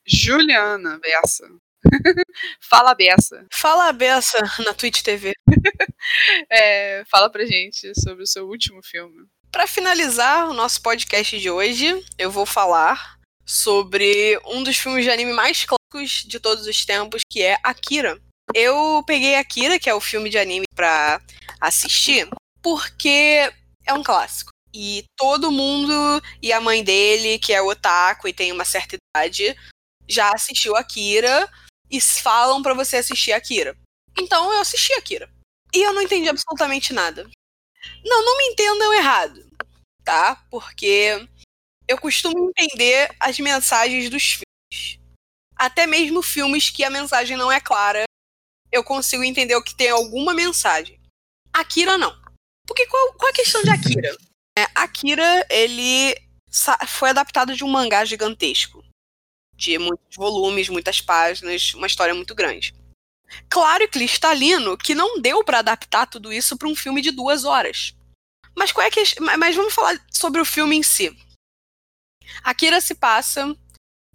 Juliana Bessa. fala Bessa. Fala a beça na Twitch TV. É, fala pra gente sobre o seu último filme. Para finalizar o nosso podcast de hoje, eu vou falar sobre um dos filmes de anime mais clássicos de todos os tempos, que é Akira. Eu peguei Akira, que é o filme de anime, pra assistir, porque é um clássico. E todo mundo e a mãe dele, que é otaku e tem uma certa idade, já assistiu Akira e falam pra você assistir Akira. Então eu assisti Akira. E eu não entendi absolutamente nada. Não, não me entendam errado, tá? Porque eu costumo entender as mensagens dos filmes. Até mesmo filmes que a mensagem não é clara, eu consigo entender que tem alguma mensagem. Akira não. Porque qual, qual a questão de Akira? É, Akira, ele foi adaptado de um mangá gigantesco. De muitos volumes, muitas páginas, uma história muito grande. Claro e cristalino que não deu pra adaptar tudo isso pra um filme de duas horas. Mas qual é que mas vamos falar sobre o filme em si. Akira se passa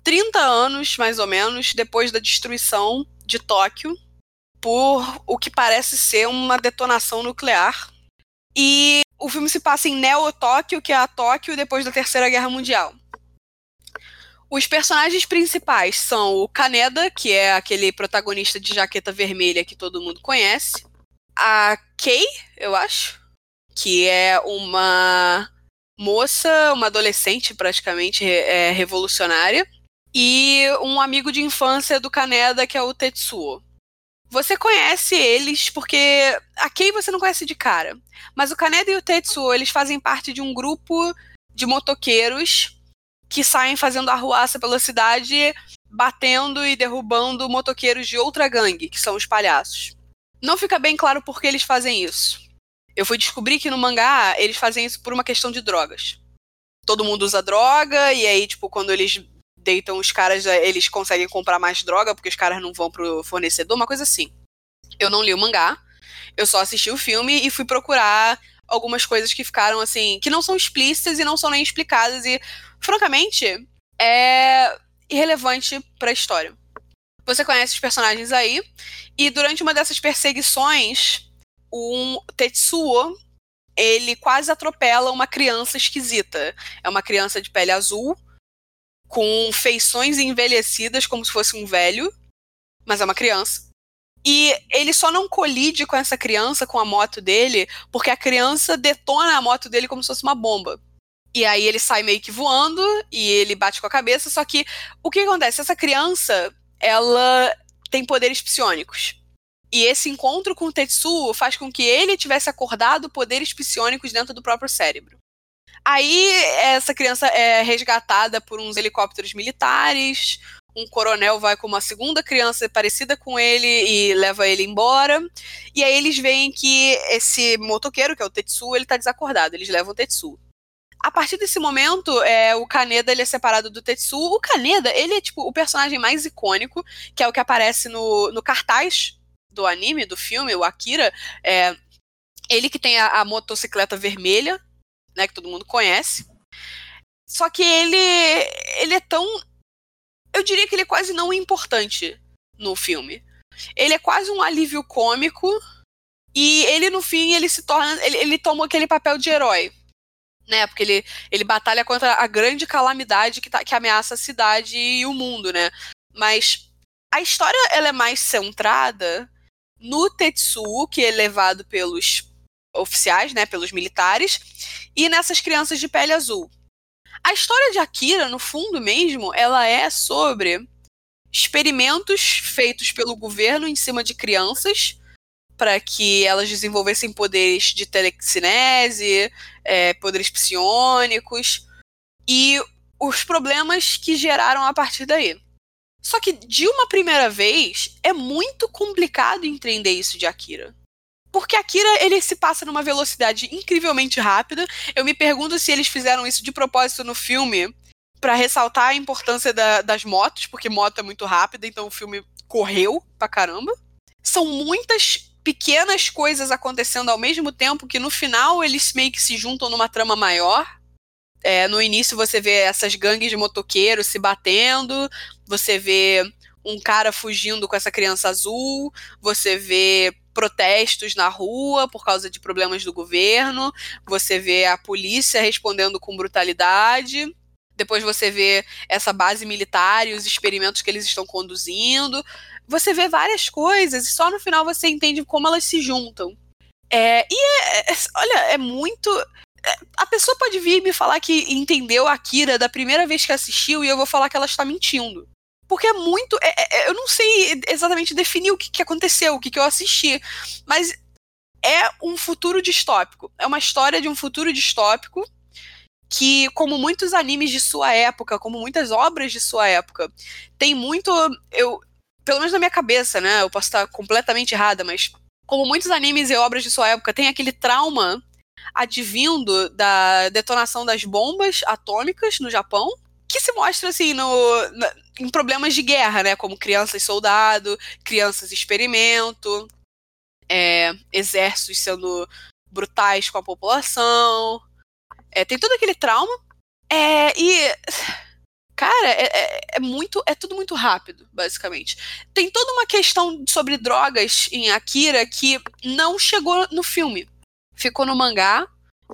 30 anos, mais ou menos, depois da destruição de Tóquio por o que parece ser uma detonação nuclear. E o filme se passa em Neo-Tóquio, que é a Tóquio depois da Terceira Guerra Mundial. Os personagens principais são o Kaneda, que é aquele protagonista de jaqueta vermelha que todo mundo conhece. A Kei, eu acho, que é uma moça, uma adolescente praticamente é, revolucionária. E um amigo de infância do Kaneda, que é o Tetsuo. Você conhece eles porque a Kei você não conhece de cara. Mas o Kaneda e o Tetsuo, eles fazem parte de um grupo de motoqueiros que saem fazendo arruaça pela cidade, batendo e derrubando motoqueiros de outra gangue, que são os palhaços. Não fica bem claro por que eles fazem isso. Eu fui descobrir que no mangá eles fazem isso por uma questão de drogas. Todo mundo usa droga, e aí, tipo, quando eles deitam os caras, eles conseguem comprar mais droga, porque os caras não vão pro fornecedor, uma coisa assim. Eu não li o mangá, eu só assisti o filme e fui procurar algumas coisas que ficaram assim, que não são explícitas e não são nem explicadas e, francamente, é irrelevante para a história. Você conhece os personagens aí e durante uma dessas perseguições, um Tetsuo, ele quase atropela uma criança esquisita. É uma criança de pele azul com feições envelhecidas como se fosse um velho, mas é uma criança. E ele só não colide com essa criança, com a moto dele, porque a criança detona a moto dele como se fosse uma bomba. E aí ele sai meio que voando e ele bate com a cabeça, só que o que acontece? Essa criança, ela tem poderes psionicos. E esse encontro com o Tetsuo faz com que ele tivesse acordado poderes psionicos dentro do próprio cérebro. Aí essa criança é resgatada por uns helicópteros militares, um coronel vai com uma segunda criança parecida com ele e leva ele embora. E aí eles veem que esse motoqueiro, que é o Tetsuo, ele tá desacordado, eles levam o Tetsuo. A partir desse momento, é, o Kaneda ele é separado do Tetsuo. O Kaneda, ele é tipo o personagem mais icônico, que é o que aparece no, no cartaz do anime, do filme, o Akira. É, ele que tem a, a motocicleta vermelha, né, que todo mundo conhece. Só que ele, ele é tão. Eu diria que ele é quase não importante no filme. ele é quase um alívio cômico. E ele, no fim, ele se torna. Ele, ele toma aquele papel de herói. Né? Porque ele, ele batalha contra a grande calamidade que, tá, que ameaça a cidade e o mundo, né? Mas a história ela é mais centrada no Tetsuo, que é levado pelos oficiais, né, pelos militares, e nessas crianças de pele azul. A história de Akira, no fundo mesmo, ela é sobre experimentos feitos pelo governo em cima de crianças para que elas desenvolvessem poderes de telecinese, é, poderes psionicos e os problemas que geraram a partir daí. Só que de uma primeira vez é muito complicado entender isso de Akira. Porque Akira, ele se passa numa velocidade incrivelmente rápida. Eu me pergunto se eles fizeram isso de propósito no filme para ressaltar a importância da, das motos, porque moto é muito rápida, então o filme correu pra caramba. São muitas pequenas coisas acontecendo ao mesmo tempo que no final eles meio que se juntam numa trama maior. É, no início você vê essas gangues de motoqueiros se batendo, você vê um cara fugindo com essa criança azul, você vê protestos na rua por causa de problemas do governo, você vê a polícia respondendo com brutalidade, depois você vê essa base militar e os experimentos que eles estão conduzindo, você vê várias coisas e só no final você entende como elas se juntam. É, e é, é, olha, é muito. É, a pessoa pode vir me falar que entendeu a Akira da primeira vez que assistiu e eu vou falar que ela está mentindo. Porque é muito. É, é, eu não sei exatamente definir o que, que aconteceu, o que, que eu assisti. Mas é um futuro distópico. É uma história de um futuro distópico que, como muitos animes de sua época, como muitas obras de sua época, tem muito. Eu, pelo menos na minha cabeça, né? Eu posso estar completamente errada, mas como muitos animes e obras de sua época, tem aquele trauma advindo da detonação das bombas atômicas no Japão, que se mostra assim no, na, em problemas de guerra, né? Como crianças soldado, crianças experimento, é, exércitos sendo brutais com a população. É, tem todo aquele trauma. É, e. Cara, é, é, é, muito. É tudo muito rápido, basicamente. Tem toda uma questão sobre drogas em Akira que não chegou no filme. Ficou no mangá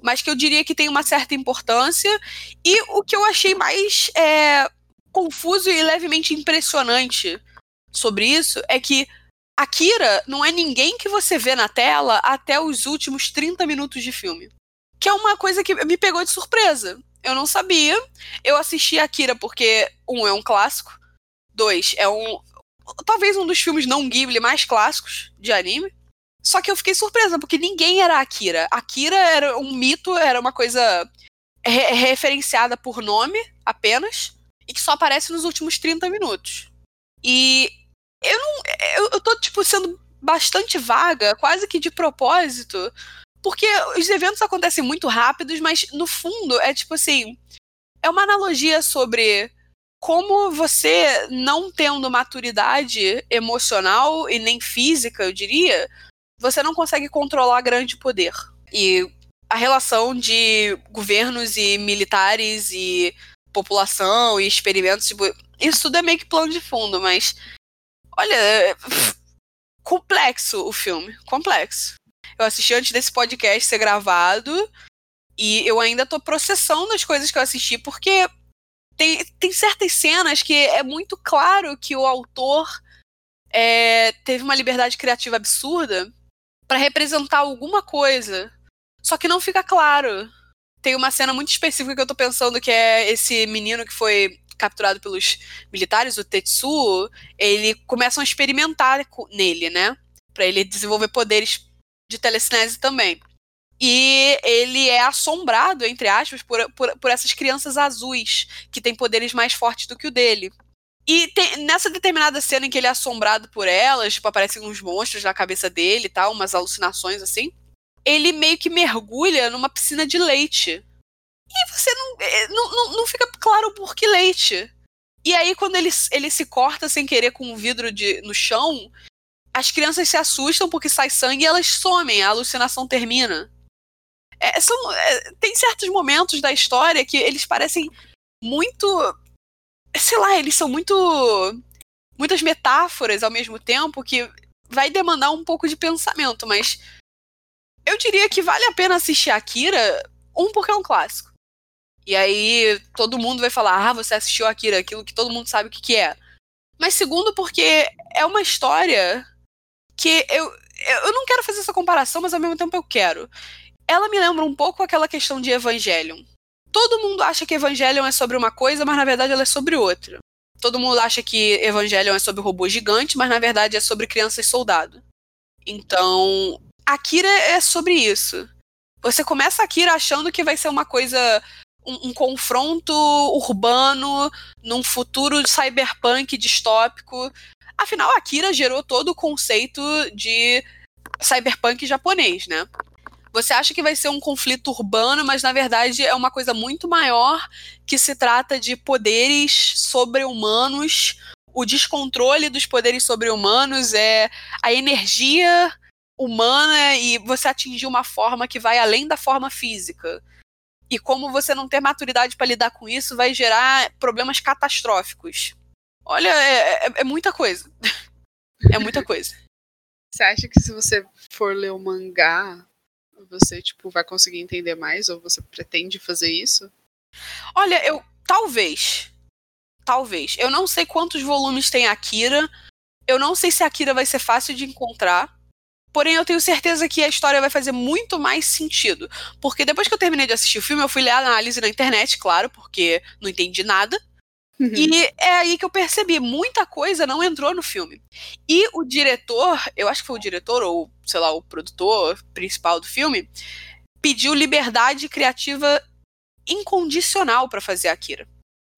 mas que eu diria que tem uma certa importância. E o que eu achei mais é, confuso e levemente impressionante sobre isso é que Akira não é ninguém que você vê na tela até os últimos 30 minutos de filme. Que é uma coisa que me pegou de surpresa. Eu não sabia. Eu assisti Akira porque, um, é um clássico. Dois, é um. Talvez um dos filmes não Ghibli mais clássicos de anime. Só que eu fiquei surpresa, porque ninguém era Akira. Akira era um mito, era uma coisa re referenciada por nome apenas, e que só aparece nos últimos 30 minutos. E eu não. Eu, eu tô, tipo, sendo bastante vaga, quase que de propósito, porque os eventos acontecem muito rápidos, mas no fundo é tipo assim. É uma analogia sobre como você, não tendo maturidade emocional e nem física, eu diria, você não consegue controlar grande poder. E a relação de governos e militares e população e experimentos, tipo, isso tudo é meio que plano de fundo, mas olha, é, complexo o filme, complexo. Eu assisti antes desse podcast ser gravado e eu ainda tô processando as coisas que eu assisti porque tem, tem certas cenas que é muito claro que o autor é, teve uma liberdade criativa absurda para representar alguma coisa. Só que não fica claro. Tem uma cena muito específica que eu tô pensando que é esse menino que foi capturado pelos militares, o Tetsuo, ele começam a experimentar nele, né? Para ele desenvolver poderes de telecinese também. E ele é assombrado, entre aspas, por, por, por essas crianças azuis, que têm poderes mais fortes do que o dele. E tem, nessa determinada cena em que ele é assombrado por elas, tipo, aparecem uns monstros na cabeça dele e tal, umas alucinações assim, ele meio que mergulha numa piscina de leite. E você não, é, não, não, fica claro por que leite. E aí, quando ele, ele se corta sem querer com um vidro de, no chão, as crianças se assustam porque sai sangue e elas somem, a alucinação termina. É, são, é, tem certos momentos da história que eles parecem muito sei lá, eles são muito muitas metáforas ao mesmo tempo que vai demandar um pouco de pensamento, mas eu diria que vale a pena assistir Akira, um porque é um clássico. E aí todo mundo vai falar: "Ah, você assistiu Akira, aquilo que todo mundo sabe o que que é". Mas segundo porque é uma história que eu eu não quero fazer essa comparação, mas ao mesmo tempo eu quero. Ela me lembra um pouco aquela questão de Evangelion. Todo mundo acha que Evangelion é sobre uma coisa, mas na verdade ela é sobre outra. Todo mundo acha que Evangelion é sobre robô gigante, mas na verdade é sobre criança e soldado. Então, Akira é sobre isso. Você começa Akira achando que vai ser uma coisa. Um, um confronto urbano num futuro cyberpunk distópico. Afinal, Akira gerou todo o conceito de cyberpunk japonês, né? Você acha que vai ser um conflito urbano, mas na verdade é uma coisa muito maior que se trata de poderes sobre-humanos. O descontrole dos poderes sobre-humanos é a energia humana e você atingir uma forma que vai além da forma física. E como você não ter maturidade para lidar com isso, vai gerar problemas catastróficos. Olha, é, é, é muita coisa. é muita coisa. Você acha que se você for ler o mangá, você tipo vai conseguir entender mais ou você pretende fazer isso? Olha, eu talvez. Talvez. Eu não sei quantos volumes tem Akira. Eu não sei se Akira vai ser fácil de encontrar. Porém, eu tenho certeza que a história vai fazer muito mais sentido. Porque depois que eu terminei de assistir o filme, eu fui ler a análise na internet, claro, porque não entendi nada. Uhum. E é aí que eu percebi, muita coisa não entrou no filme. E o diretor, eu acho que foi o diretor, ou sei lá, o produtor principal do filme, pediu liberdade criativa incondicional para fazer Akira.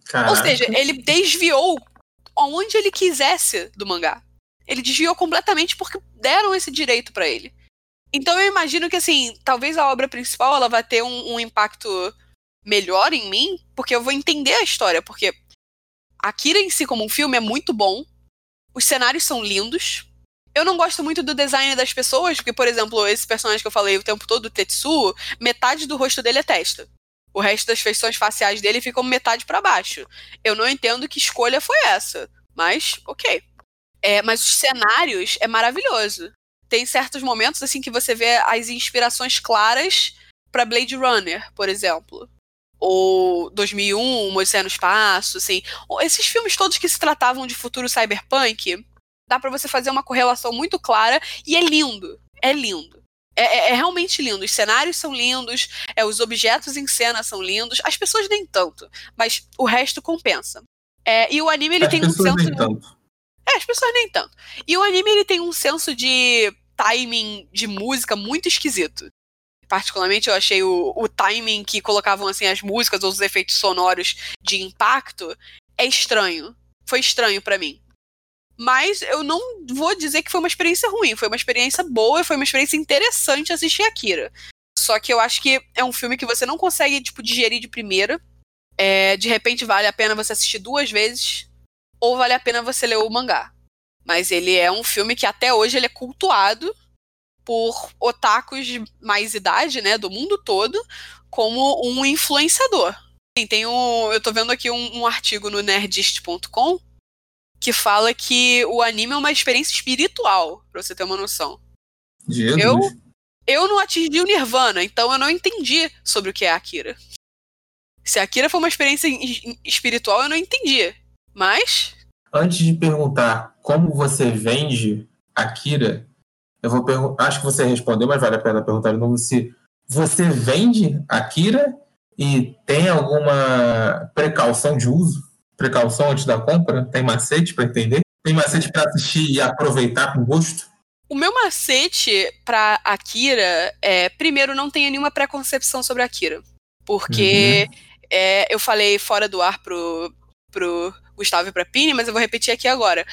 Caraca. Ou seja, ele desviou aonde ele quisesse do mangá. Ele desviou completamente porque deram esse direito para ele. Então eu imagino que assim, talvez a obra principal ela vai ter um, um impacto melhor em mim, porque eu vou entender a história, porque Akira em si como um filme é muito bom. Os cenários são lindos. Eu não gosto muito do design das pessoas, porque, por exemplo, esse personagem que eu falei o tempo todo, o Tetsuo, metade do rosto dele é testa. O resto das feições faciais dele ficam metade para baixo. Eu não entendo que escolha foi essa, mas ok. É, mas os cenários é maravilhoso. Tem certos momentos assim que você vê as inspirações claras para Blade Runner, por exemplo ou 2001, Odisseia no Espaço, assim. Esses filmes todos que se tratavam de futuro cyberpunk, dá para você fazer uma correlação muito clara e é lindo. É lindo. É, é, é, realmente lindo. Os cenários são lindos, é, os objetos em cena são lindos, as pessoas nem tanto, mas o resto compensa. É, e o anime ele as tem um senso. Nem tanto. É, as pessoas nem tanto. E o anime ele tem um senso de timing de música muito esquisito particularmente eu achei o, o timing que colocavam assim as músicas ou os efeitos sonoros de impacto é estranho. Foi estranho para mim. Mas eu não vou dizer que foi uma experiência ruim, foi uma experiência boa, foi uma experiência interessante assistir Akira. Só que eu acho que é um filme que você não consegue, tipo, digerir de primeira. É, de repente vale a pena você assistir duas vezes, ou vale a pena você ler o mangá. Mas ele é um filme que até hoje ele é cultuado por otakus de mais idade, né, do mundo todo, como um influenciador. Tem um, eu tô vendo aqui um, um artigo no nerdist.com que fala que o anime é uma experiência espiritual, pra você ter uma noção. Jesus. Eu, eu não atingi o Nirvana, então eu não entendi sobre o que é Akira. Se Akira foi uma experiência espiritual, eu não entendi. Mas. Antes de perguntar como você vende Akira, eu vou perguntar, acho que você respondeu, mas vale a pena perguntar de novo se você vende Akira e tem alguma precaução de uso? Precaução antes da compra? Tem macete para entender? Tem macete para assistir e aproveitar com gosto? O meu macete para Akira é, primeiro, não tenha nenhuma preconcepção sobre Akira. Porque uhum. é, eu falei fora do ar pro, pro Gustavo e pra Pini, mas eu vou repetir aqui agora.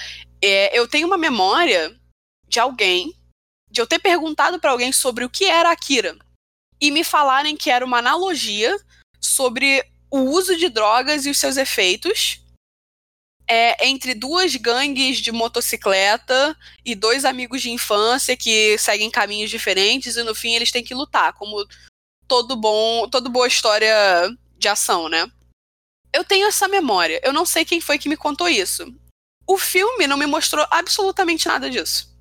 É, eu tenho uma memória de alguém de eu ter perguntado para alguém sobre o que era Akira e me falarem que era uma analogia sobre o uso de drogas e os seus efeitos é, entre duas gangues de motocicleta e dois amigos de infância que seguem caminhos diferentes e no fim eles têm que lutar, como todo bom, toda boa história de ação, né? Eu tenho essa memória. Eu não sei quem foi que me contou isso. O filme não me mostrou absolutamente nada disso.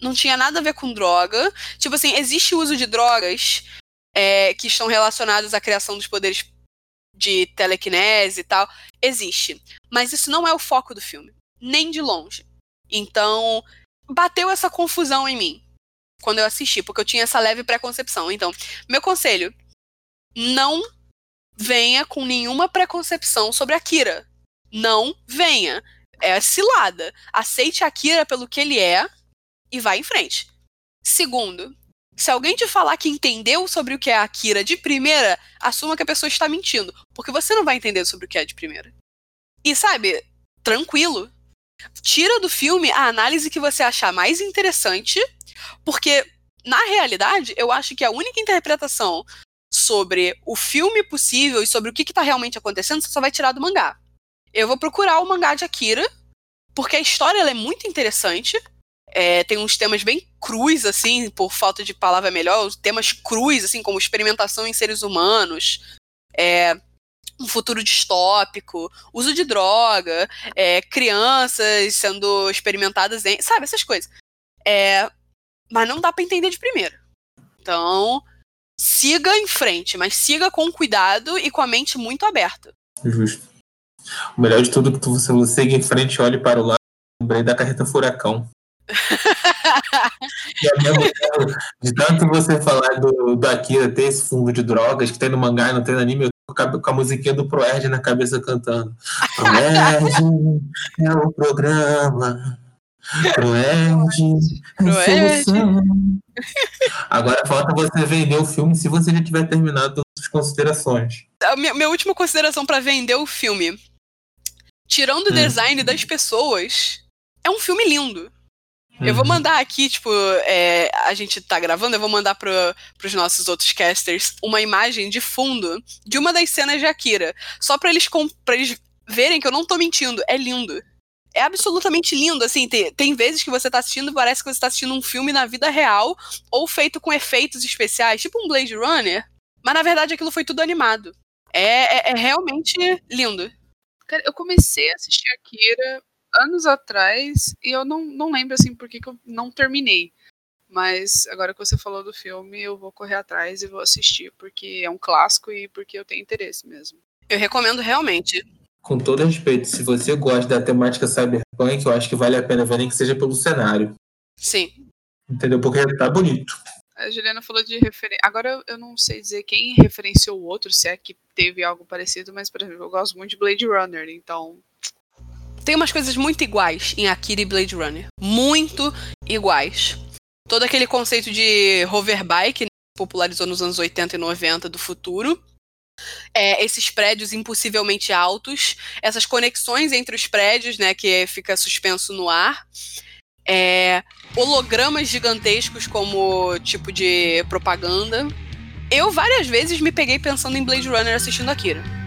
Não tinha nada a ver com droga. Tipo assim, existe uso de drogas é, que estão relacionados à criação dos poderes de telecinese e tal. Existe. Mas isso não é o foco do filme. Nem de longe. Então, bateu essa confusão em mim quando eu assisti, porque eu tinha essa leve preconcepção. Então, meu conselho: não venha com nenhuma preconcepção sobre a Kira. Não venha. É cilada. Aceite a Kira pelo que ele é e vá em frente. Segundo, se alguém te falar que entendeu sobre o que é Akira de primeira, assuma que a pessoa está mentindo. Porque você não vai entender sobre o que é de primeira. E sabe, tranquilo. Tira do filme a análise que você achar mais interessante, porque, na realidade, eu acho que a única interpretação sobre o filme possível e sobre o que está realmente acontecendo, você só vai tirar do mangá. Eu vou procurar o mangá de Akira, porque a história é muito interessante. É, tem uns temas bem crus, assim, por falta de palavra melhor, temas crus, assim, como experimentação em seres humanos, é, um futuro distópico, uso de droga, é, crianças sendo experimentadas em. Sabe, essas coisas. É, mas não dá para entender de primeira. Então, siga em frente, mas siga com cuidado e com a mente muito aberta. Justo. O melhor de tudo é que você siga em frente olhe para o lado. Lembrei da carreta furacão. De tanto você falar do, do Akira ter esse fundo de drogas que tem no mangá e não tem no anime, eu tô com a musiquinha do Proerd na cabeça cantando. Proerd é o programa. Proerd é solução. Agora falta você vender o filme se você já tiver terminado as considerações. A minha, minha última consideração para vender o filme. Tirando o hum. design das pessoas, é um filme lindo. Eu vou uhum. mandar aqui, tipo, é, a gente tá gravando, eu vou mandar pro, pros nossos outros casters uma imagem de fundo de uma das cenas de Akira. Só pra eles, pra eles verem que eu não tô mentindo. É lindo. É absolutamente lindo, assim, tem, tem vezes que você tá assistindo e parece que você tá assistindo um filme na vida real, ou feito com efeitos especiais, tipo um Blade Runner, mas na verdade aquilo foi tudo animado. É, é, é realmente lindo. Cara, eu comecei a assistir Akira anos atrás e eu não, não lembro assim por que eu não terminei. Mas agora que você falou do filme, eu vou correr atrás e vou assistir, porque é um clássico e porque eu tenho interesse mesmo. Eu recomendo realmente. Com todo respeito, se você gosta da temática cyberpunk, eu acho que vale a pena ver nem que seja pelo cenário. Sim. Entendeu? Porque tá bonito. A Juliana falou de referência. Agora eu não sei dizer quem referenciou o outro, se é que teve algo parecido, mas, por exemplo, eu gosto muito de Blade Runner, então tem umas coisas muito iguais em Akira e Blade Runner. Muito iguais. Todo aquele conceito de hoverbike, né, popularizou nos anos 80 e 90 do futuro. É, esses prédios impossivelmente altos, essas conexões entre os prédios, né, que fica suspenso no ar. É, hologramas gigantescos como tipo de propaganda. Eu várias vezes me peguei pensando em Blade Runner assistindo Akira.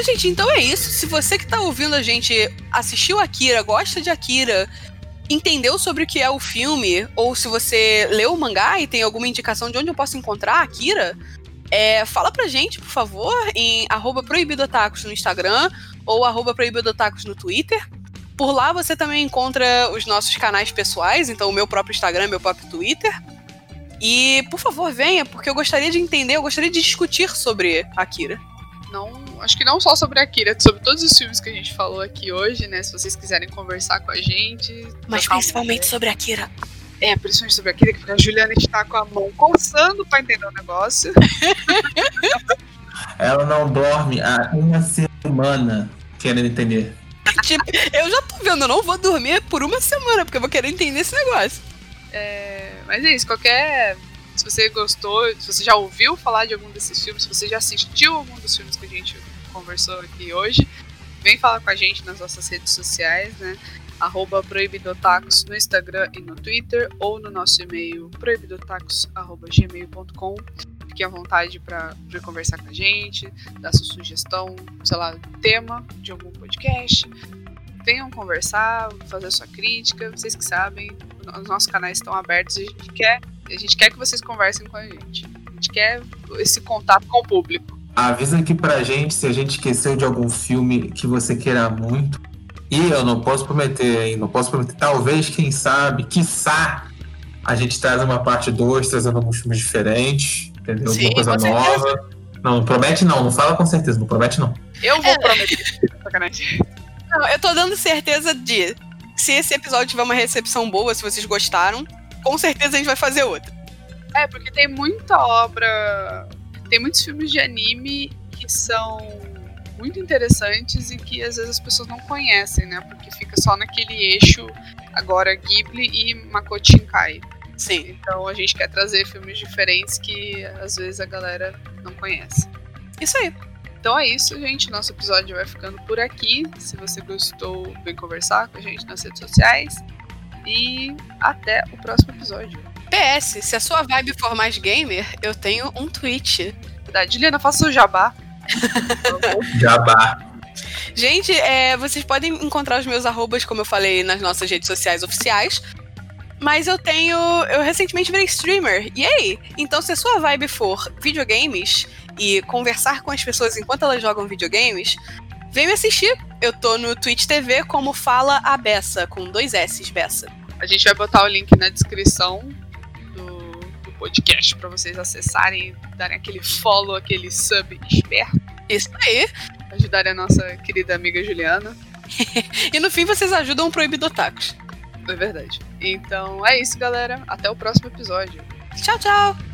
Mas, gente, então é isso. Se você que tá ouvindo a gente assistiu Akira, gosta de Akira, entendeu sobre o que é o filme, ou se você leu o mangá e tem alguma indicação de onde eu posso encontrar Akira, é, fala pra gente, por favor, em proibidotacos no Instagram ou arroba proibidotacos no Twitter. Por lá você também encontra os nossos canais pessoais, então o meu próprio Instagram, meu próprio Twitter. E, por favor, venha, porque eu gostaria de entender, eu gostaria de discutir sobre Akira. Não acho que não só sobre Akira, sobre todos os filmes que a gente falou aqui hoje, né? Se vocês quiserem conversar com a gente. Mas principalmente sobre Akira. É, principalmente sobre Akira, que a Juliana está com a mão coçando pra entender o negócio. Ela não dorme há uma semana querendo entender. Tipo, eu já tô vendo, eu não vou dormir por uma semana, porque eu vou querer entender esse negócio. É, mas é isso, qualquer se você gostou, se você já ouviu falar de algum desses filmes, se você já assistiu algum dos filmes que a gente conversou aqui hoje, vem falar com a gente nas nossas redes sociais, né? Arroba Proibidotacos no Instagram e no Twitter, ou no nosso e-mail proibidotacos.gmail.com. Fique à vontade para conversar com a gente, dar sua sugestão, sei lá, tema de algum podcast. Venham conversar, fazer sua crítica, vocês que sabem, os nossos canais estão abertos e a gente quer, a gente quer que vocês conversem com a gente. A gente quer esse contato com o público. Avisa aqui pra gente se a gente esqueceu de algum filme que você queira muito. E eu não posso prometer, hein? Não posso prometer. Talvez, quem sabe, quiçá, a gente traz uma parte 2, trazendo alguns filmes diferentes, entendeu? Sim, Alguma coisa certeza. nova. Não, não promete não, não fala com certeza, não promete não. Eu vou É. prometer. Sacanagem. Não, eu tô dando certeza de se esse episódio tiver uma recepção boa, se vocês gostaram, com certeza a gente vai fazer outro. É, porque tem muita obra. Tem muitos filmes de anime que são muito interessantes e que às vezes as pessoas não conhecem, né? Porque fica só naquele eixo agora Ghibli e Makoto Shinkai. Sim. Então a gente quer trazer filmes diferentes que às vezes a galera não conhece. Isso aí. Então é isso, gente. Nosso episódio vai ficando por aqui. Se você gostou, vem conversar com a gente nas redes sociais. E até o próximo episódio. PS, se a sua vibe for mais gamer, eu tenho um tweet. Verdade, Juliana, faça o jabá. Jabá. Gente, é, vocês podem encontrar os meus arrobas, como eu falei, nas nossas redes sociais oficiais. Mas eu tenho. Eu recentemente virei streamer. E aí? Então, se a sua vibe for videogames e conversar com as pessoas enquanto elas jogam videogames, vem me assistir. Eu tô no Twitch TV como Fala a Bessa, com dois S's, Bessa. A gente vai botar o link na descrição podcast para vocês acessarem, darem aquele follow, aquele sub esperto, Isso aí. ajudarem a nossa querida amiga Juliana. E no fim vocês ajudam o Proibido Otakus. É verdade. Então é isso, galera. Até o próximo episódio. Tchau, tchau!